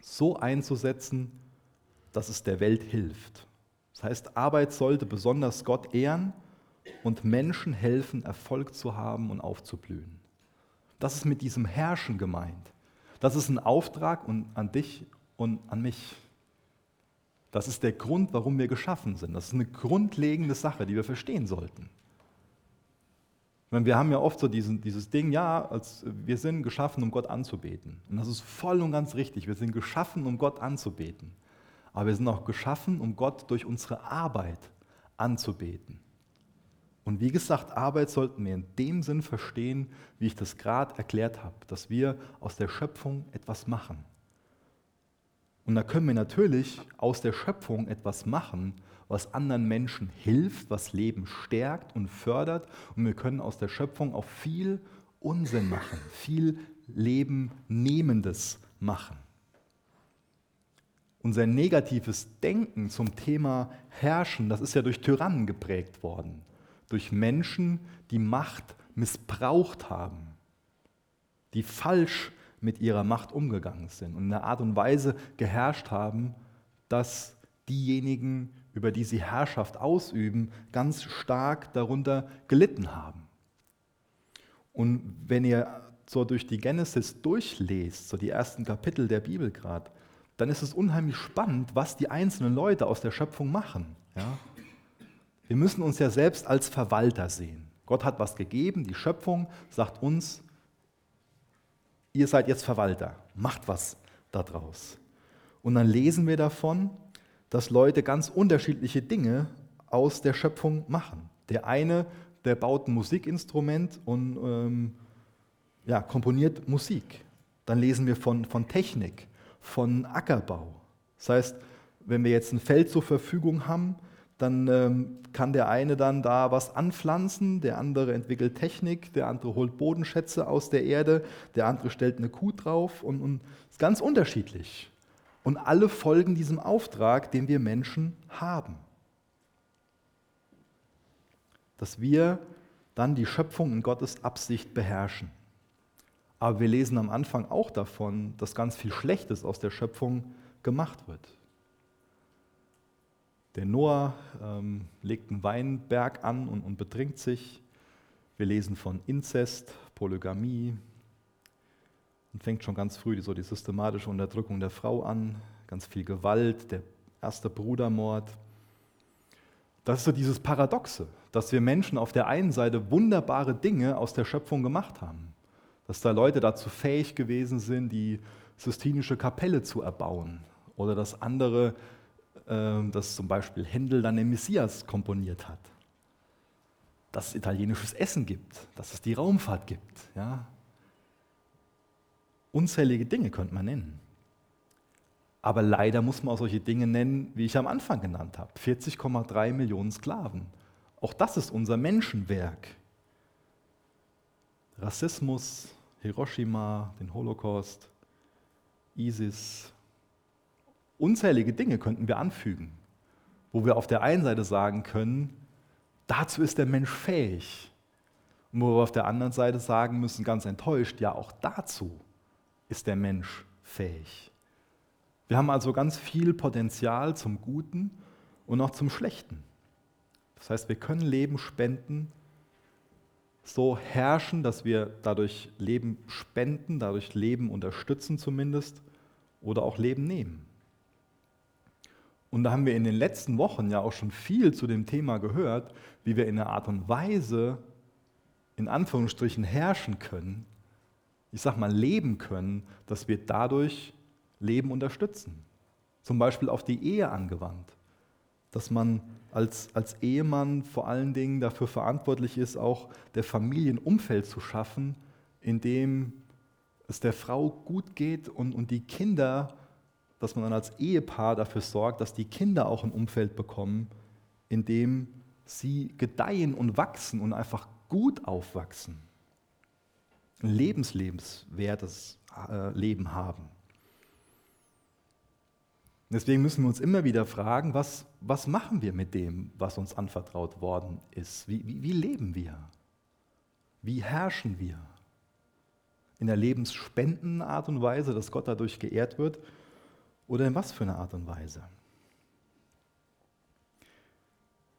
so einzusetzen, dass es der Welt hilft. Das heißt, Arbeit sollte besonders Gott ehren und Menschen helfen, Erfolg zu haben und aufzublühen. Das ist mit diesem Herrschen gemeint. Das ist ein Auftrag an dich und an mich. Das ist der Grund, warum wir geschaffen sind. Das ist eine grundlegende Sache, die wir verstehen sollten. Meine, wir haben ja oft so diesen, dieses Ding, ja, als, wir sind geschaffen, um Gott anzubeten. Und das ist voll und ganz richtig. Wir sind geschaffen, um Gott anzubeten. aber wir sind auch geschaffen, um Gott durch unsere Arbeit anzubeten. Und wie gesagt, Arbeit sollten wir in dem Sinn verstehen, wie ich das gerade erklärt habe, dass wir aus der Schöpfung etwas machen. Und da können wir natürlich aus der Schöpfung etwas machen, was anderen Menschen hilft, was Leben stärkt und fördert. Und wir können aus der Schöpfung auch viel Unsinn machen, viel Leben Nehmendes machen. Unser negatives Denken zum Thema Herrschen, das ist ja durch Tyrannen geprägt worden, durch Menschen, die Macht missbraucht haben, die falsch mit ihrer Macht umgegangen sind und in einer Art und Weise geherrscht haben, dass diejenigen, über die sie Herrschaft ausüben, ganz stark darunter gelitten haben. Und wenn ihr so durch die Genesis durchlest, so die ersten Kapitel der Bibel gerade, dann ist es unheimlich spannend, was die einzelnen Leute aus der Schöpfung machen. Ja? Wir müssen uns ja selbst als Verwalter sehen. Gott hat was gegeben, die Schöpfung sagt uns, ihr seid jetzt Verwalter, macht was daraus. Und dann lesen wir davon, dass Leute ganz unterschiedliche Dinge aus der Schöpfung machen. Der eine, der baut ein Musikinstrument und ähm, ja, komponiert Musik. Dann lesen wir von, von Technik von Ackerbau. Das heißt, wenn wir jetzt ein Feld zur Verfügung haben, dann ähm, kann der eine dann da was anpflanzen, der andere entwickelt Technik, der andere holt Bodenschätze aus der Erde, der andere stellt eine Kuh drauf und, und ist ganz unterschiedlich. Und alle folgen diesem Auftrag, den wir Menschen haben. Dass wir dann die Schöpfung in Gottes Absicht beherrschen. Aber wir lesen am Anfang auch davon, dass ganz viel Schlechtes aus der Schöpfung gemacht wird. Der Noah ähm, legt einen Weinberg an und, und betrinkt sich. Wir lesen von Inzest, Polygamie und fängt schon ganz früh so die systematische Unterdrückung der Frau an, ganz viel Gewalt, der erste Brudermord. Das ist so dieses Paradoxe, dass wir Menschen auf der einen Seite wunderbare Dinge aus der Schöpfung gemacht haben dass da Leute dazu fähig gewesen sind, die Sistinische Kapelle zu erbauen oder dass andere, dass zum Beispiel Händel dann den Messias komponiert hat, dass es italienisches Essen gibt, dass es die Raumfahrt gibt. Ja? Unzählige Dinge könnte man nennen. Aber leider muss man auch solche Dinge nennen, wie ich am Anfang genannt habe. 40,3 Millionen Sklaven. Auch das ist unser Menschenwerk. Rassismus, Hiroshima, den Holocaust, ISIS. Unzählige Dinge könnten wir anfügen, wo wir auf der einen Seite sagen können, dazu ist der Mensch fähig. Und wo wir auf der anderen Seite sagen müssen, ganz enttäuscht, ja, auch dazu ist der Mensch fähig. Wir haben also ganz viel Potenzial zum Guten und auch zum Schlechten. Das heißt, wir können Leben spenden so herrschen, dass wir dadurch Leben spenden, dadurch Leben unterstützen zumindest oder auch Leben nehmen. Und da haben wir in den letzten Wochen ja auch schon viel zu dem Thema gehört, wie wir in einer Art und Weise in Anführungsstrichen herrschen können, ich sag mal leben können, dass wir dadurch Leben unterstützen. Zum Beispiel auf die Ehe angewandt dass man als, als Ehemann vor allen Dingen dafür verantwortlich ist, auch der Familienumfeld zu schaffen, in dem es der Frau gut geht und, und die Kinder, dass man dann als Ehepaar dafür sorgt, dass die Kinder auch ein Umfeld bekommen, in dem sie gedeihen und wachsen und einfach gut aufwachsen. Ein lebenslebenswertes äh, Leben haben. Deswegen müssen wir uns immer wieder fragen, was, was machen wir mit dem, was uns anvertraut worden ist? Wie, wie, wie leben wir? Wie herrschen wir? In der lebensspendenden Art und Weise, dass Gott dadurch geehrt wird? Oder in was für einer Art und Weise?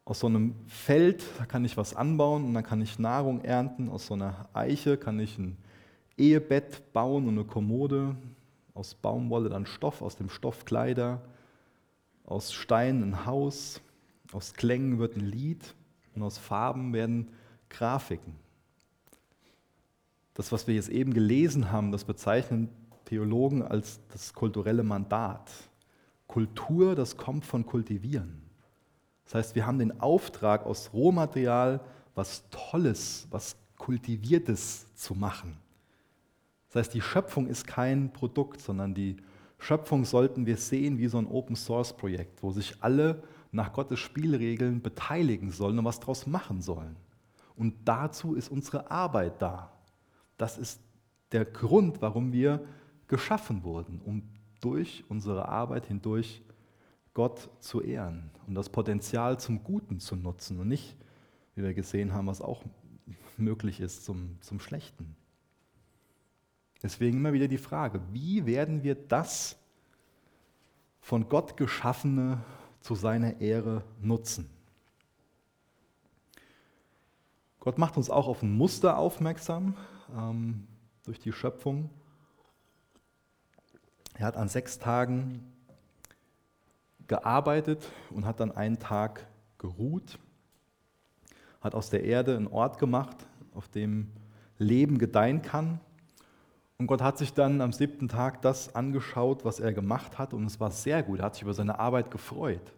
Aus so einem Feld kann ich was anbauen und dann kann ich Nahrung ernten. Aus so einer Eiche kann ich ein Ehebett bauen und eine Kommode aus Baumwolle dann Stoff, aus dem Stoff Kleider, aus Stein ein Haus, aus Klängen wird ein Lied und aus Farben werden Grafiken. Das, was wir jetzt eben gelesen haben, das bezeichnen Theologen als das kulturelle Mandat. Kultur, das kommt von Kultivieren. Das heißt, wir haben den Auftrag, aus Rohmaterial was Tolles, was Kultiviertes zu machen. Das heißt, die Schöpfung ist kein Produkt, sondern die Schöpfung sollten wir sehen wie so ein Open-Source-Projekt, wo sich alle nach Gottes Spielregeln beteiligen sollen und was daraus machen sollen. Und dazu ist unsere Arbeit da. Das ist der Grund, warum wir geschaffen wurden, um durch unsere Arbeit hindurch Gott zu ehren und das Potenzial zum Guten zu nutzen und nicht, wie wir gesehen haben, was auch möglich ist, zum, zum Schlechten. Deswegen immer wieder die Frage, wie werden wir das von Gott geschaffene zu seiner Ehre nutzen? Gott macht uns auch auf ein Muster aufmerksam ähm, durch die Schöpfung. Er hat an sechs Tagen gearbeitet und hat dann einen Tag geruht, hat aus der Erde einen Ort gemacht, auf dem Leben gedeihen kann und Gott hat sich dann am siebten Tag das angeschaut, was er gemacht hat, und es war sehr gut. Er hat sich über seine Arbeit gefreut.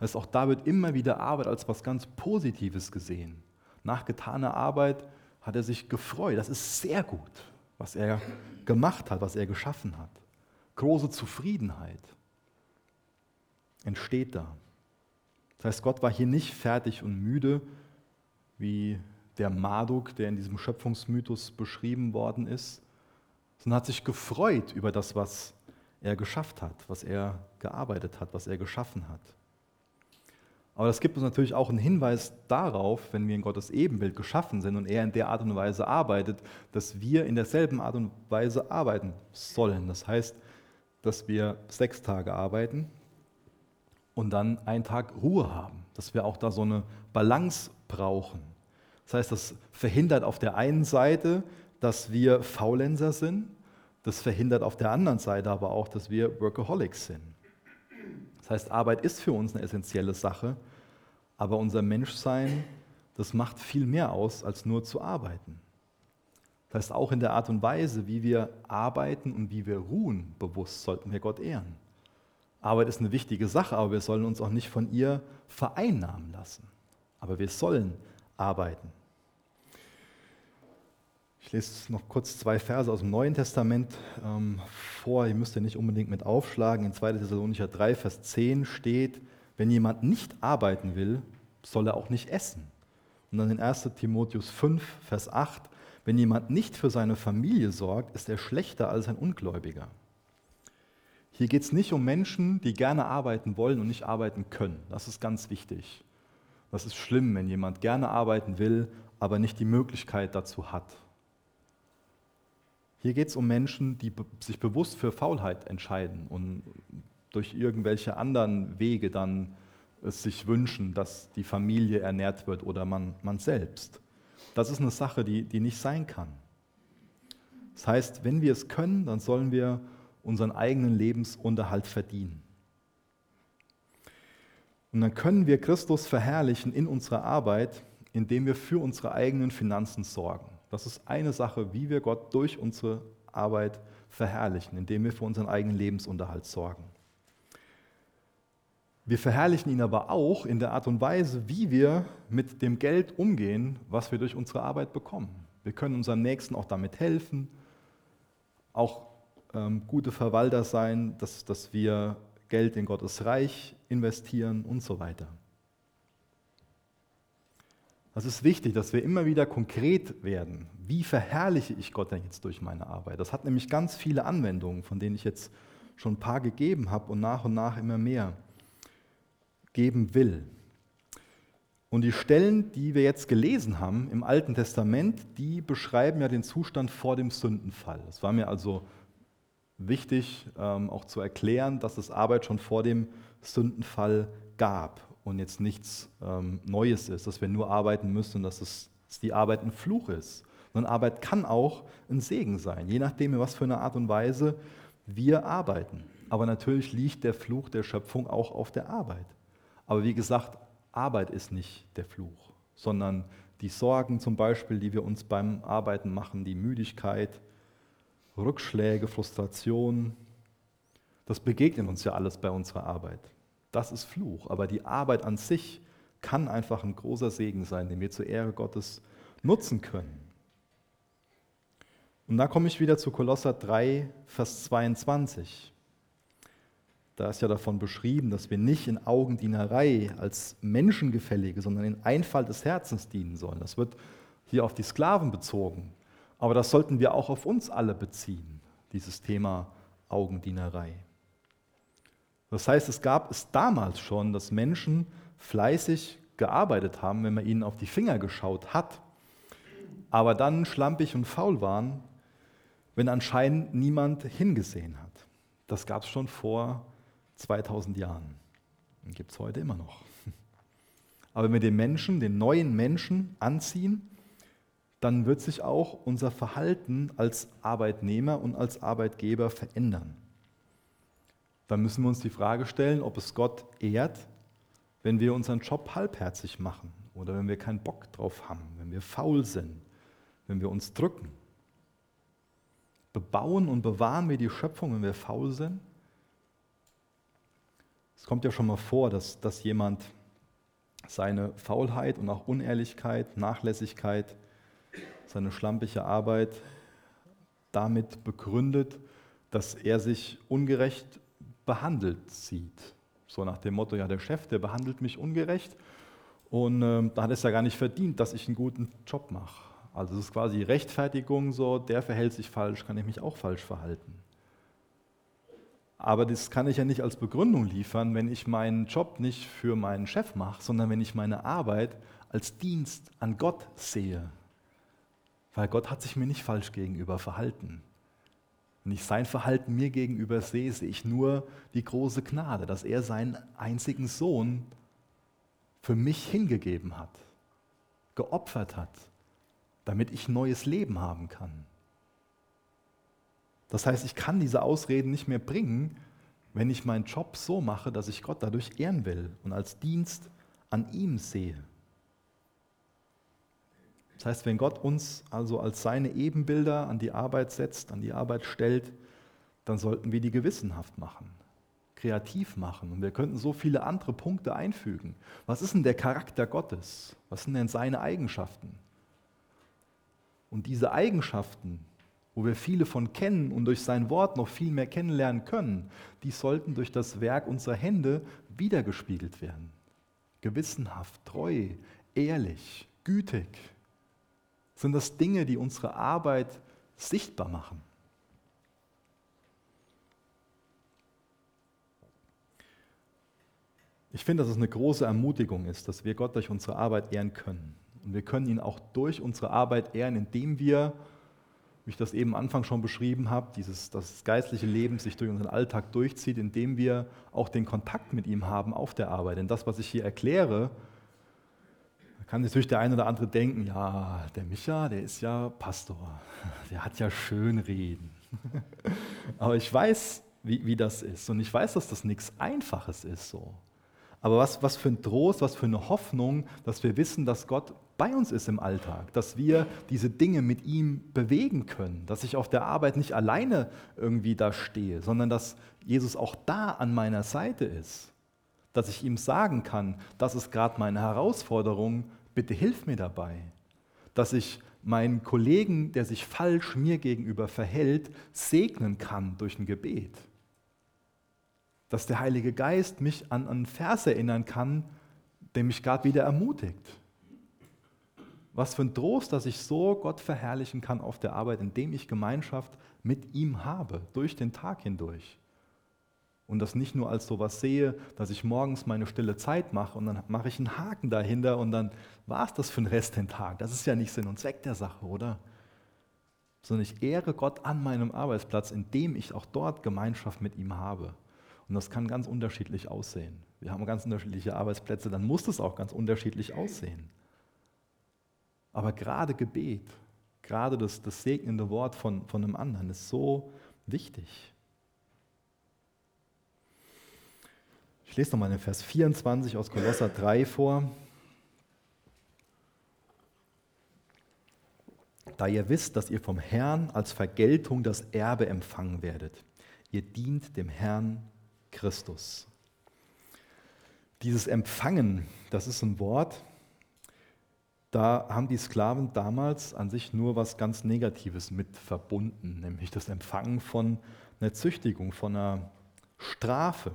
Ist auch da wird immer wieder Arbeit als was ganz Positives gesehen. Nach getaner Arbeit hat er sich gefreut. Das ist sehr gut, was er gemacht hat, was er geschaffen hat. Große Zufriedenheit entsteht da. Das heißt, Gott war hier nicht fertig und müde, wie der Marduk, der in diesem Schöpfungsmythos beschrieben worden ist, sondern hat sich gefreut über das, was er geschafft hat, was er gearbeitet hat, was er geschaffen hat. Aber das gibt uns natürlich auch einen Hinweis darauf, wenn wir in Gottes Ebenbild geschaffen sind und er in der Art und Weise arbeitet, dass wir in derselben Art und Weise arbeiten sollen. Das heißt, dass wir sechs Tage arbeiten und dann einen Tag Ruhe haben, dass wir auch da so eine Balance brauchen. Das heißt, das verhindert auf der einen Seite, dass wir Faulenzer sind. Das verhindert auf der anderen Seite aber auch, dass wir Workaholics sind. Das heißt, Arbeit ist für uns eine essentielle Sache, aber unser Menschsein, das macht viel mehr aus, als nur zu arbeiten. Das heißt, auch in der Art und Weise, wie wir arbeiten und wie wir ruhen, bewusst sollten wir Gott ehren. Arbeit ist eine wichtige Sache, aber wir sollen uns auch nicht von ihr vereinnahmen lassen. Aber wir sollen arbeiten. Ich lese noch kurz zwei Verse aus dem Neuen Testament ähm, vor. Ihr müsst ja nicht unbedingt mit aufschlagen. In 2. Thessalonicher 3, Vers 10 steht, wenn jemand nicht arbeiten will, soll er auch nicht essen. Und dann in 1. Timotheus 5, Vers 8, wenn jemand nicht für seine Familie sorgt, ist er schlechter als ein Ungläubiger. Hier geht es nicht um Menschen, die gerne arbeiten wollen und nicht arbeiten können. Das ist ganz wichtig. Das ist schlimm, wenn jemand gerne arbeiten will, aber nicht die Möglichkeit dazu hat. Hier geht es um Menschen, die sich bewusst für Faulheit entscheiden und durch irgendwelche anderen Wege dann es sich wünschen, dass die Familie ernährt wird oder man, man selbst. Das ist eine Sache, die, die nicht sein kann. Das heißt, wenn wir es können, dann sollen wir unseren eigenen Lebensunterhalt verdienen. Und dann können wir Christus verherrlichen in unserer Arbeit, indem wir für unsere eigenen Finanzen sorgen. Das ist eine Sache, wie wir Gott durch unsere Arbeit verherrlichen, indem wir für unseren eigenen Lebensunterhalt sorgen. Wir verherrlichen ihn aber auch in der Art und Weise, wie wir mit dem Geld umgehen, was wir durch unsere Arbeit bekommen. Wir können unserem Nächsten auch damit helfen, auch ähm, gute Verwalter sein, dass, dass wir Geld in Gottes Reich investieren und so weiter. Das ist wichtig, dass wir immer wieder konkret werden. Wie verherrliche ich Gott denn jetzt durch meine Arbeit? Das hat nämlich ganz viele Anwendungen, von denen ich jetzt schon ein paar gegeben habe und nach und nach immer mehr geben will. Und die Stellen, die wir jetzt gelesen haben im Alten Testament, die beschreiben ja den Zustand vor dem Sündenfall. Es war mir also wichtig, ähm, auch zu erklären, dass es Arbeit schon vor dem Sündenfall gab und jetzt nichts ähm, Neues ist, dass wir nur arbeiten müssen und dass, es, dass die Arbeit ein Fluch ist. Sondern Arbeit kann auch ein Segen sein, je nachdem, in was für eine Art und Weise wir arbeiten. Aber natürlich liegt der Fluch der Schöpfung auch auf der Arbeit. Aber wie gesagt, Arbeit ist nicht der Fluch, sondern die Sorgen zum Beispiel, die wir uns beim Arbeiten machen, die Müdigkeit, Rückschläge, Frustration, Das begegnet uns ja alles bei unserer Arbeit. Das ist Fluch, aber die Arbeit an sich kann einfach ein großer Segen sein, den wir zur Ehre Gottes nutzen können. Und da komme ich wieder zu Kolosser 3, Vers 22. Da ist ja davon beschrieben, dass wir nicht in Augendienerei als Menschengefällige, sondern in Einfall des Herzens dienen sollen. Das wird hier auf die Sklaven bezogen. Aber das sollten wir auch auf uns alle beziehen, dieses Thema Augendienerei. Das heißt, es gab es damals schon, dass Menschen fleißig gearbeitet haben, wenn man ihnen auf die Finger geschaut hat, aber dann schlampig und faul waren, wenn anscheinend niemand hingesehen hat. Das gab es schon vor 2000 Jahren und gibt es heute immer noch. Aber wenn wir den Menschen, den neuen Menschen anziehen, dann wird sich auch unser Verhalten als Arbeitnehmer und als Arbeitgeber verändern. Dann müssen wir uns die Frage stellen, ob es Gott ehrt, wenn wir unseren Job halbherzig machen oder wenn wir keinen Bock drauf haben, wenn wir faul sind, wenn wir uns drücken. Bebauen und bewahren wir die Schöpfung, wenn wir faul sind? Es kommt ja schon mal vor, dass, dass jemand seine Faulheit und auch Unehrlichkeit, Nachlässigkeit, seine schlampige Arbeit damit begründet, dass er sich ungerecht behandelt sieht. So nach dem Motto, ja, der Chef, der behandelt mich ungerecht und äh, da hat es ja gar nicht verdient, dass ich einen guten Job mache. Also es ist quasi Rechtfertigung so, der verhält sich falsch, kann ich mich auch falsch verhalten. Aber das kann ich ja nicht als Begründung liefern, wenn ich meinen Job nicht für meinen Chef mache, sondern wenn ich meine Arbeit als Dienst an Gott sehe. Weil Gott hat sich mir nicht falsch gegenüber verhalten. Wenn ich sein Verhalten mir gegenüber sehe, sehe ich nur die große Gnade, dass er seinen einzigen Sohn für mich hingegeben hat, geopfert hat, damit ich neues Leben haben kann. Das heißt, ich kann diese Ausreden nicht mehr bringen, wenn ich meinen Job so mache, dass ich Gott dadurch ehren will und als Dienst an ihm sehe. Das heißt, wenn Gott uns also als seine Ebenbilder an die Arbeit setzt, an die Arbeit stellt, dann sollten wir die gewissenhaft machen, kreativ machen. Und wir könnten so viele andere Punkte einfügen. Was ist denn der Charakter Gottes? Was sind denn seine Eigenschaften? Und diese Eigenschaften, wo wir viele von kennen und durch sein Wort noch viel mehr kennenlernen können, die sollten durch das Werk unserer Hände wiedergespiegelt werden. Gewissenhaft, treu, ehrlich, gütig, sind das Dinge, die unsere Arbeit sichtbar machen. Ich finde, dass es eine große Ermutigung ist, dass wir Gott durch unsere Arbeit ehren können. Und wir können ihn auch durch unsere Arbeit ehren, indem wir, wie ich das eben am Anfang schon beschrieben habe, dieses, das geistliche Leben sich durch unseren Alltag durchzieht, indem wir auch den Kontakt mit ihm haben auf der Arbeit. Denn das, was ich hier erkläre, kann natürlich der eine oder andere denken, ja, der Micha, der ist ja Pastor, der hat ja schön reden. Aber ich weiß, wie, wie das ist und ich weiß, dass das nichts Einfaches ist so. Aber was, was für ein Trost, was für eine Hoffnung, dass wir wissen, dass Gott bei uns ist im Alltag, dass wir diese Dinge mit ihm bewegen können, dass ich auf der Arbeit nicht alleine irgendwie da stehe, sondern dass Jesus auch da an meiner Seite ist, dass ich ihm sagen kann, das ist gerade meine Herausforderung, bitte hilf mir dabei, dass ich meinen Kollegen, der sich falsch mir gegenüber verhält, segnen kann durch ein Gebet. Dass der Heilige Geist mich an einen Vers erinnern kann, der mich gerade wieder ermutigt. Was für ein Trost, dass ich so Gott verherrlichen kann auf der Arbeit, indem ich Gemeinschaft mit ihm habe, durch den Tag hindurch und das nicht nur als sowas sehe, dass ich morgens meine stille Zeit mache und dann mache ich einen Haken dahinter und dann war es das für den Rest den Tag. Das ist ja nicht Sinn und Zweck der Sache, oder? Sondern ich ehre Gott an meinem Arbeitsplatz, indem ich auch dort Gemeinschaft mit ihm habe. Und das kann ganz unterschiedlich aussehen. Wir haben ganz unterschiedliche Arbeitsplätze, dann muss das auch ganz unterschiedlich aussehen. Aber gerade Gebet, gerade das, das segnende Wort von, von einem anderen ist so wichtig. Ich lese nochmal den Vers 24 aus Kolosser 3 vor. Da ihr wisst, dass ihr vom Herrn als Vergeltung das Erbe empfangen werdet. ihr dient dem Herrn Christus. Dieses Empfangen, das ist ein Wort, da haben die Sklaven damals an sich nur was ganz Negatives mit verbunden, nämlich das Empfangen von einer Züchtigung, von einer Strafe.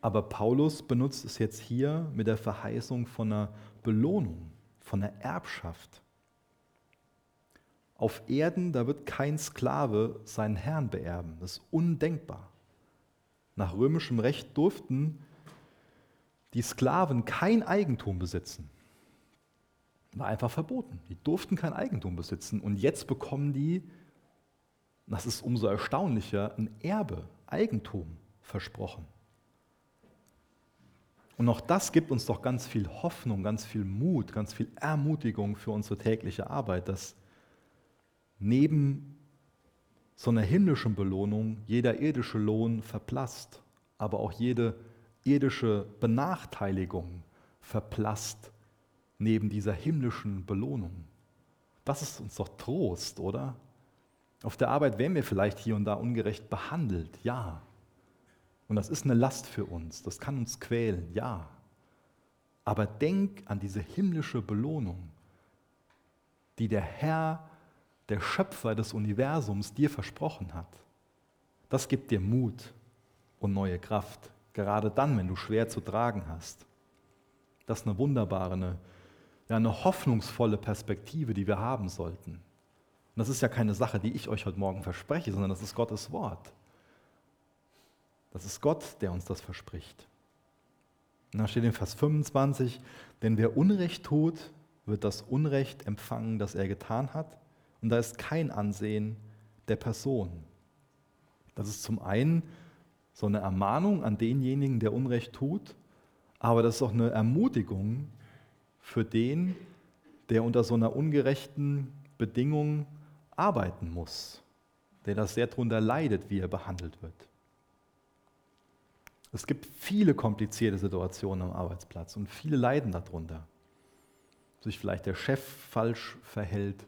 Aber Paulus benutzt es jetzt hier mit der Verheißung von einer Belohnung, von einer Erbschaft. Auf Erden, da wird kein Sklave seinen Herrn beerben. Das ist undenkbar. Nach römischem Recht durften die Sklaven kein Eigentum besitzen. War einfach verboten. Die durften kein Eigentum besitzen. Und jetzt bekommen die, das ist umso erstaunlicher, ein Erbe, Eigentum versprochen. Und auch das gibt uns doch ganz viel Hoffnung, ganz viel Mut, ganz viel Ermutigung für unsere tägliche Arbeit, dass neben so einer himmlischen Belohnung jeder irdische Lohn verblasst, aber auch jede irdische Benachteiligung verblasst neben dieser himmlischen Belohnung. Das ist uns doch Trost, oder? Auf der Arbeit werden wir vielleicht hier und da ungerecht behandelt, ja. Und das ist eine Last für uns, das kann uns quälen, ja. Aber denk an diese himmlische Belohnung, die der Herr, der Schöpfer des Universums dir versprochen hat. Das gibt dir Mut und neue Kraft, gerade dann, wenn du schwer zu tragen hast. Das ist eine wunderbare, eine ja, eine hoffnungsvolle Perspektive, die wir haben sollten. Und das ist ja keine Sache, die ich euch heute Morgen verspreche, sondern das ist Gottes Wort. Das ist Gott, der uns das verspricht. Und da steht in Vers 25, denn wer Unrecht tut, wird das Unrecht empfangen, das er getan hat. Und da ist kein Ansehen der Person. Das ist zum einen so eine Ermahnung an denjenigen, der Unrecht tut, aber das ist auch eine Ermutigung für den, der unter so einer ungerechten Bedingung arbeiten muss, der das sehr darunter leidet, wie er behandelt wird. Es gibt viele komplizierte Situationen am Arbeitsplatz und viele leiden darunter. Sich vielleicht der Chef falsch verhält.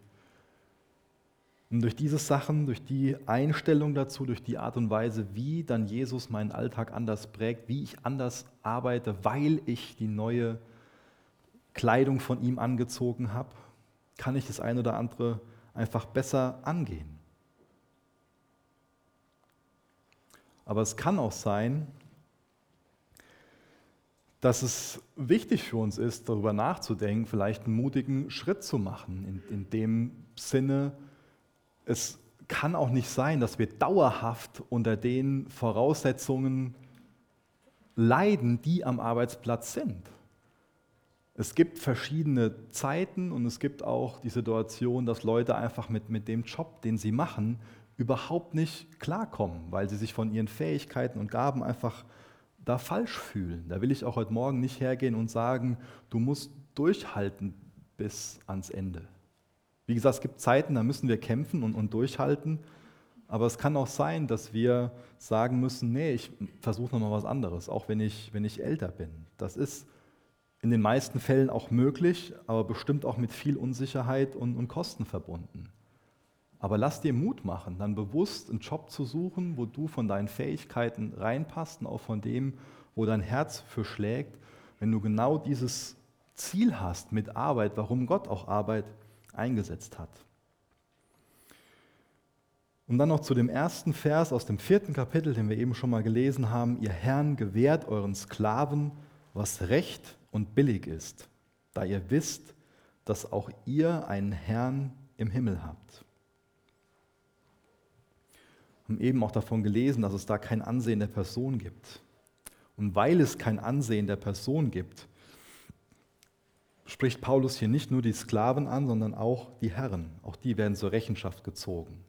Und durch diese Sachen, durch die Einstellung dazu, durch die Art und Weise, wie dann Jesus meinen Alltag anders prägt, wie ich anders arbeite, weil ich die neue Kleidung von ihm angezogen habe, kann ich das eine oder andere einfach besser angehen. Aber es kann auch sein, dass es wichtig für uns ist, darüber nachzudenken, vielleicht einen mutigen Schritt zu machen. In, in dem Sinne, es kann auch nicht sein, dass wir dauerhaft unter den Voraussetzungen leiden, die am Arbeitsplatz sind. Es gibt verschiedene Zeiten und es gibt auch die Situation, dass Leute einfach mit, mit dem Job, den sie machen, überhaupt nicht klarkommen, weil sie sich von ihren Fähigkeiten und Gaben einfach da falsch fühlen. Da will ich auch heute Morgen nicht hergehen und sagen, du musst durchhalten bis ans Ende. Wie gesagt, es gibt Zeiten, da müssen wir kämpfen und, und durchhalten, aber es kann auch sein, dass wir sagen müssen, nee, ich versuche nochmal was anderes, auch wenn ich, wenn ich älter bin. Das ist in den meisten Fällen auch möglich, aber bestimmt auch mit viel Unsicherheit und, und Kosten verbunden. Aber lass dir Mut machen, dann bewusst einen Job zu suchen, wo du von deinen Fähigkeiten reinpasst und auch von dem, wo dein Herz für schlägt, wenn du genau dieses Ziel hast mit Arbeit, warum Gott auch Arbeit eingesetzt hat. Und dann noch zu dem ersten Vers aus dem vierten Kapitel, den wir eben schon mal gelesen haben. Ihr Herrn gewährt euren Sklaven, was recht und billig ist, da ihr wisst, dass auch ihr einen Herrn im Himmel habt. Wir haben eben auch davon gelesen, dass es da kein Ansehen der Person gibt. Und weil es kein Ansehen der Person gibt, spricht Paulus hier nicht nur die Sklaven an, sondern auch die Herren. Auch die werden zur Rechenschaft gezogen.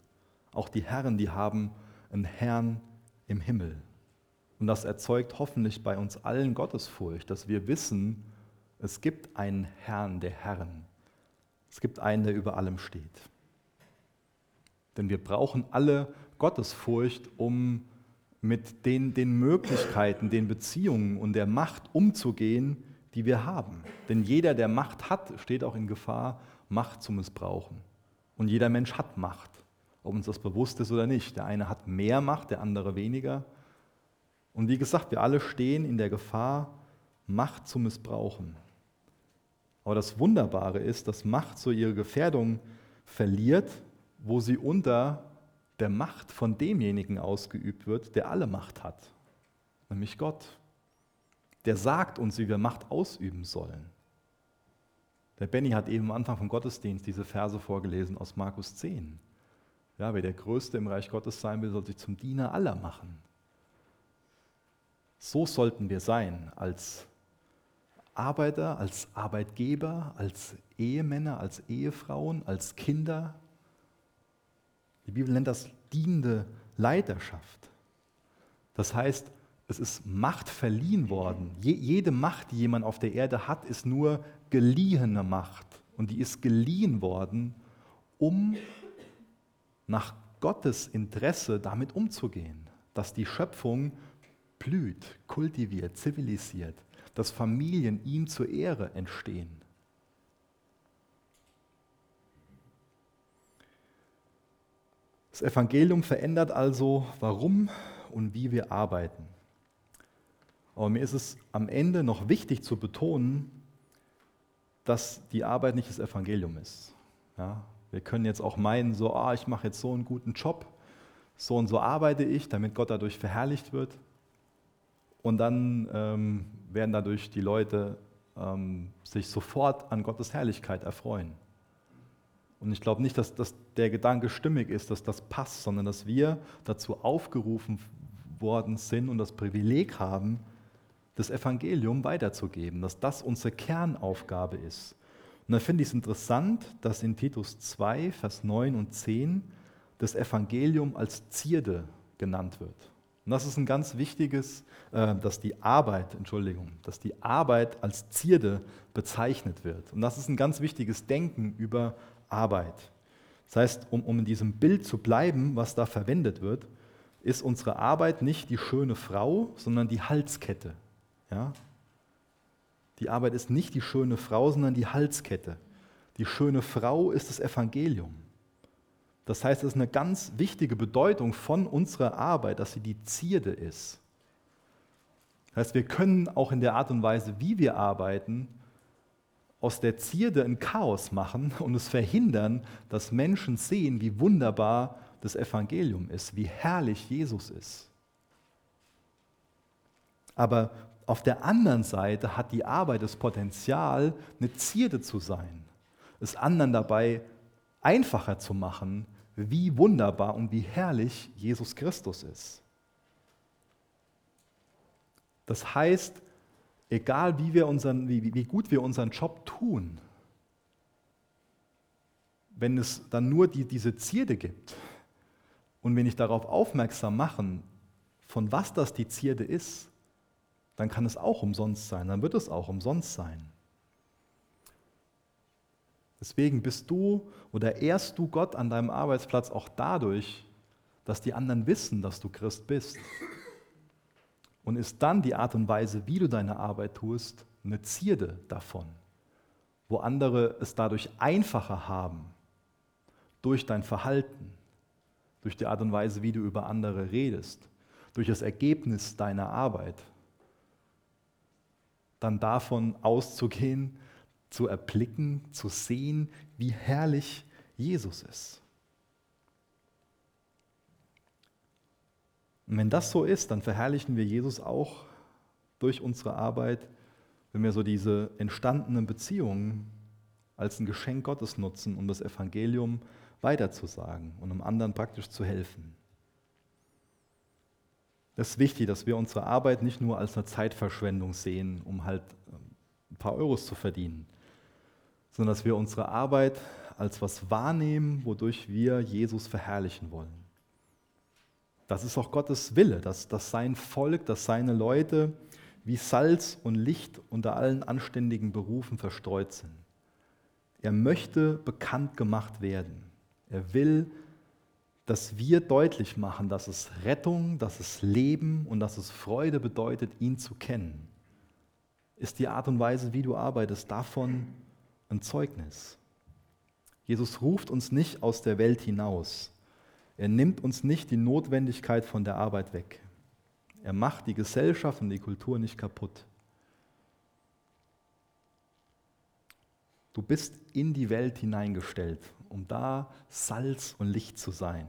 Auch die Herren, die haben einen Herrn im Himmel. Und das erzeugt hoffentlich bei uns allen Gottesfurcht, dass wir wissen, es gibt einen Herrn der Herren. Es gibt einen, der über allem steht. Denn wir brauchen alle Gottesfurcht, um mit den, den Möglichkeiten, den Beziehungen und der Macht umzugehen, die wir haben. Denn jeder, der Macht hat, steht auch in Gefahr, Macht zu missbrauchen. Und jeder Mensch hat Macht. ob uns das bewusst ist oder nicht. Der eine hat mehr Macht, der andere weniger. Und wie gesagt, wir alle stehen in der Gefahr, Macht zu missbrauchen. Aber das Wunderbare ist, dass Macht so ihre Gefährdung verliert, wo sie unter der Macht von demjenigen ausgeübt wird, der alle Macht hat, nämlich Gott. Der sagt uns, wie wir Macht ausüben sollen. Der Benny hat eben am Anfang vom Gottesdienst diese Verse vorgelesen aus Markus 10. Ja, wer der Größte im Reich Gottes sein will, soll sich zum Diener aller machen. So sollten wir sein als Arbeiter, als Arbeitgeber, als Ehemänner, als Ehefrauen, als Kinder. Die Bibel nennt das dienende Leiterschaft. Das heißt, es ist Macht verliehen worden. jede Macht, die jemand auf der Erde hat, ist nur geliehene Macht. Und die ist geliehen worden, um nach Gottes Interesse damit umzugehen, dass die Schöpfung blüht, kultiviert, zivilisiert, dass Familien ihm zur Ehre entstehen. Das Evangelium verändert also, warum und wie wir arbeiten. Aber mir ist es am Ende noch wichtig zu betonen, dass die Arbeit nicht das Evangelium ist. Ja, wir können jetzt auch meinen, so, ah, ich mache jetzt so einen guten Job, so und so arbeite ich, damit Gott dadurch verherrlicht wird. Und dann ähm, werden dadurch die Leute ähm, sich sofort an Gottes Herrlichkeit erfreuen. Und ich glaube nicht, dass, dass der Gedanke stimmig ist, dass das passt, sondern dass wir dazu aufgerufen worden sind und das Privileg haben, das Evangelium weiterzugeben, dass das unsere Kernaufgabe ist. Und da finde ich es interessant, dass in Titus 2, Vers 9 und 10 das Evangelium als Zierde genannt wird. Und das ist ein ganz wichtiges, äh, dass die Arbeit, Entschuldigung, dass die Arbeit als Zierde bezeichnet wird. Und das ist ein ganz wichtiges Denken über Arbeit. Das heißt, um, um in diesem Bild zu bleiben, was da verwendet wird, ist unsere Arbeit nicht die schöne Frau, sondern die Halskette. Ja? Die Arbeit ist nicht die schöne Frau, sondern die Halskette. Die schöne Frau ist das Evangelium. Das heißt, es ist eine ganz wichtige Bedeutung von unserer Arbeit, dass sie die Zierde ist. Das heißt, wir können auch in der Art und Weise, wie wir arbeiten, aus der Zierde ein Chaos machen und es verhindern, dass Menschen sehen, wie wunderbar das Evangelium ist, wie herrlich Jesus ist. Aber auf der anderen Seite hat die Arbeit das Potenzial, eine Zierde zu sein, es anderen dabei einfacher zu machen, wie wunderbar und wie herrlich Jesus Christus ist. Das heißt, egal wie, wir unseren, wie, wie gut wir unseren Job tun, wenn es dann nur die, diese Zierde gibt und wir nicht darauf aufmerksam machen, von was das die Zierde ist, dann kann es auch umsonst sein, dann wird es auch umsonst sein. Deswegen bist du oder ehrst du Gott an deinem Arbeitsplatz auch dadurch, dass die anderen wissen, dass du Christ bist. Und ist dann die Art und Weise, wie du deine Arbeit tust, eine Zierde davon, wo andere es dadurch einfacher haben, durch dein Verhalten, durch die Art und Weise, wie du über andere redest, durch das Ergebnis deiner Arbit dann davon auszugehen, zu erblicken, zu sehen, wie herrlich Jesus ist. Und wenn das so ist, dann verherrlichen wir Jesus auch durch unsere Arbeit, wenn wir so diese entstandenen Beziehungen als ein Geschenk Gottes nutzen, um das Evangelium weiterzusagen und um anderen praktisch zu helfen. Es ist wichtig, dass wir unsere Arbeit nicht nur als eine Zeitverschwendung sehen, um halt ähm, ein paar Euros zu verdienen, sondern dass wir unsere Arbeit als was wahrnehmen, wodurch wir Jesus verherrlichen wollen. Das ist auch Gottes Wille, dass, dass sein Volk, dass seine Leute wie Salz und Licht unter allen anständigen Berufen verstreut sind. Er möchte bekannt gemacht werden. Er will, dass wir deutlich machen, dass es Rettung, dass es Leben und dass es Freude bedeutet, ihn zu kennen, ist die Art und Weise, wie du arbeitest, davon ein Zeugnis. Jesus ruft uns nicht aus der Welt hinaus. Er nimmt uns nicht die Notwendigkeit von der Arbeit weg. Er macht die Gesellschaft und die Kultur nicht kaputt. Du bist in die Welt hineingestellt, um da Salz und Licht zu sein.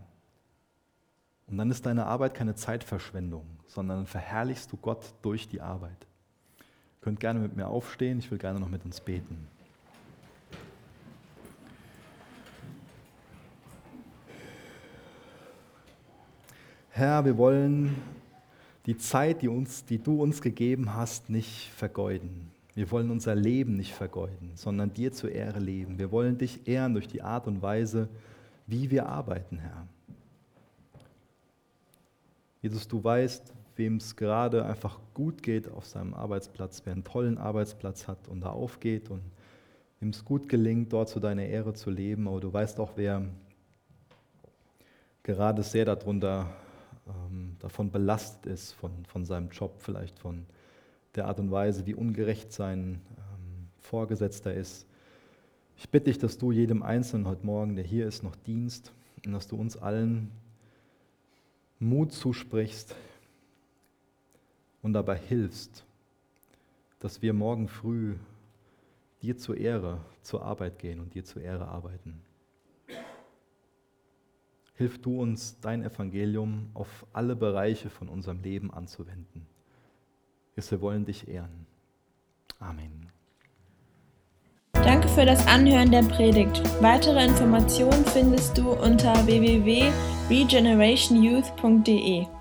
Und dann ist deine Arbeit keine Zeitverschwendung, sondern verherrlichst du Gott durch die Arbeit. Ihr könnt gerne mit mir aufstehen, ich will gerne noch mit uns beten. Herr, wir wollen die Zeit, die, uns, die du uns gegeben hast, nicht vergeuden. Wir wollen unser Leben nicht vergeuden, sondern dir zur Ehre leben. Wir wollen dich ehren durch die Art und Weise, wie wir arbeiten, Herr. Jesus, du weißt, wem es gerade einfach gut geht auf seinem Arbeitsplatz, wer einen tollen Arbeitsplatz hat und da aufgeht und wem es gut gelingt, dort zu deiner Ehre zu leben. Aber du weißt auch, wer gerade sehr darunter, ähm, davon belastet ist, von, von seinem Job, vielleicht von der Art und Weise, wie ungerecht sein ähm, Vorgesetzter ist. Ich bitte dich, dass du jedem Einzelnen heute Morgen, der hier ist, noch dienst und dass du uns allen Mut zusprichst und dabei hilfst, dass wir morgen früh dir zur Ehre zur Arbeit gehen und dir zur Ehre arbeiten. Hilf du uns, dein Evangelium auf alle Bereiche von unserem Leben anzuwenden. Wir wollen dich ehren. Amen. Danke für das Anhören der Predigt. Weitere Informationen findest du unter www.regenerationyouth.de.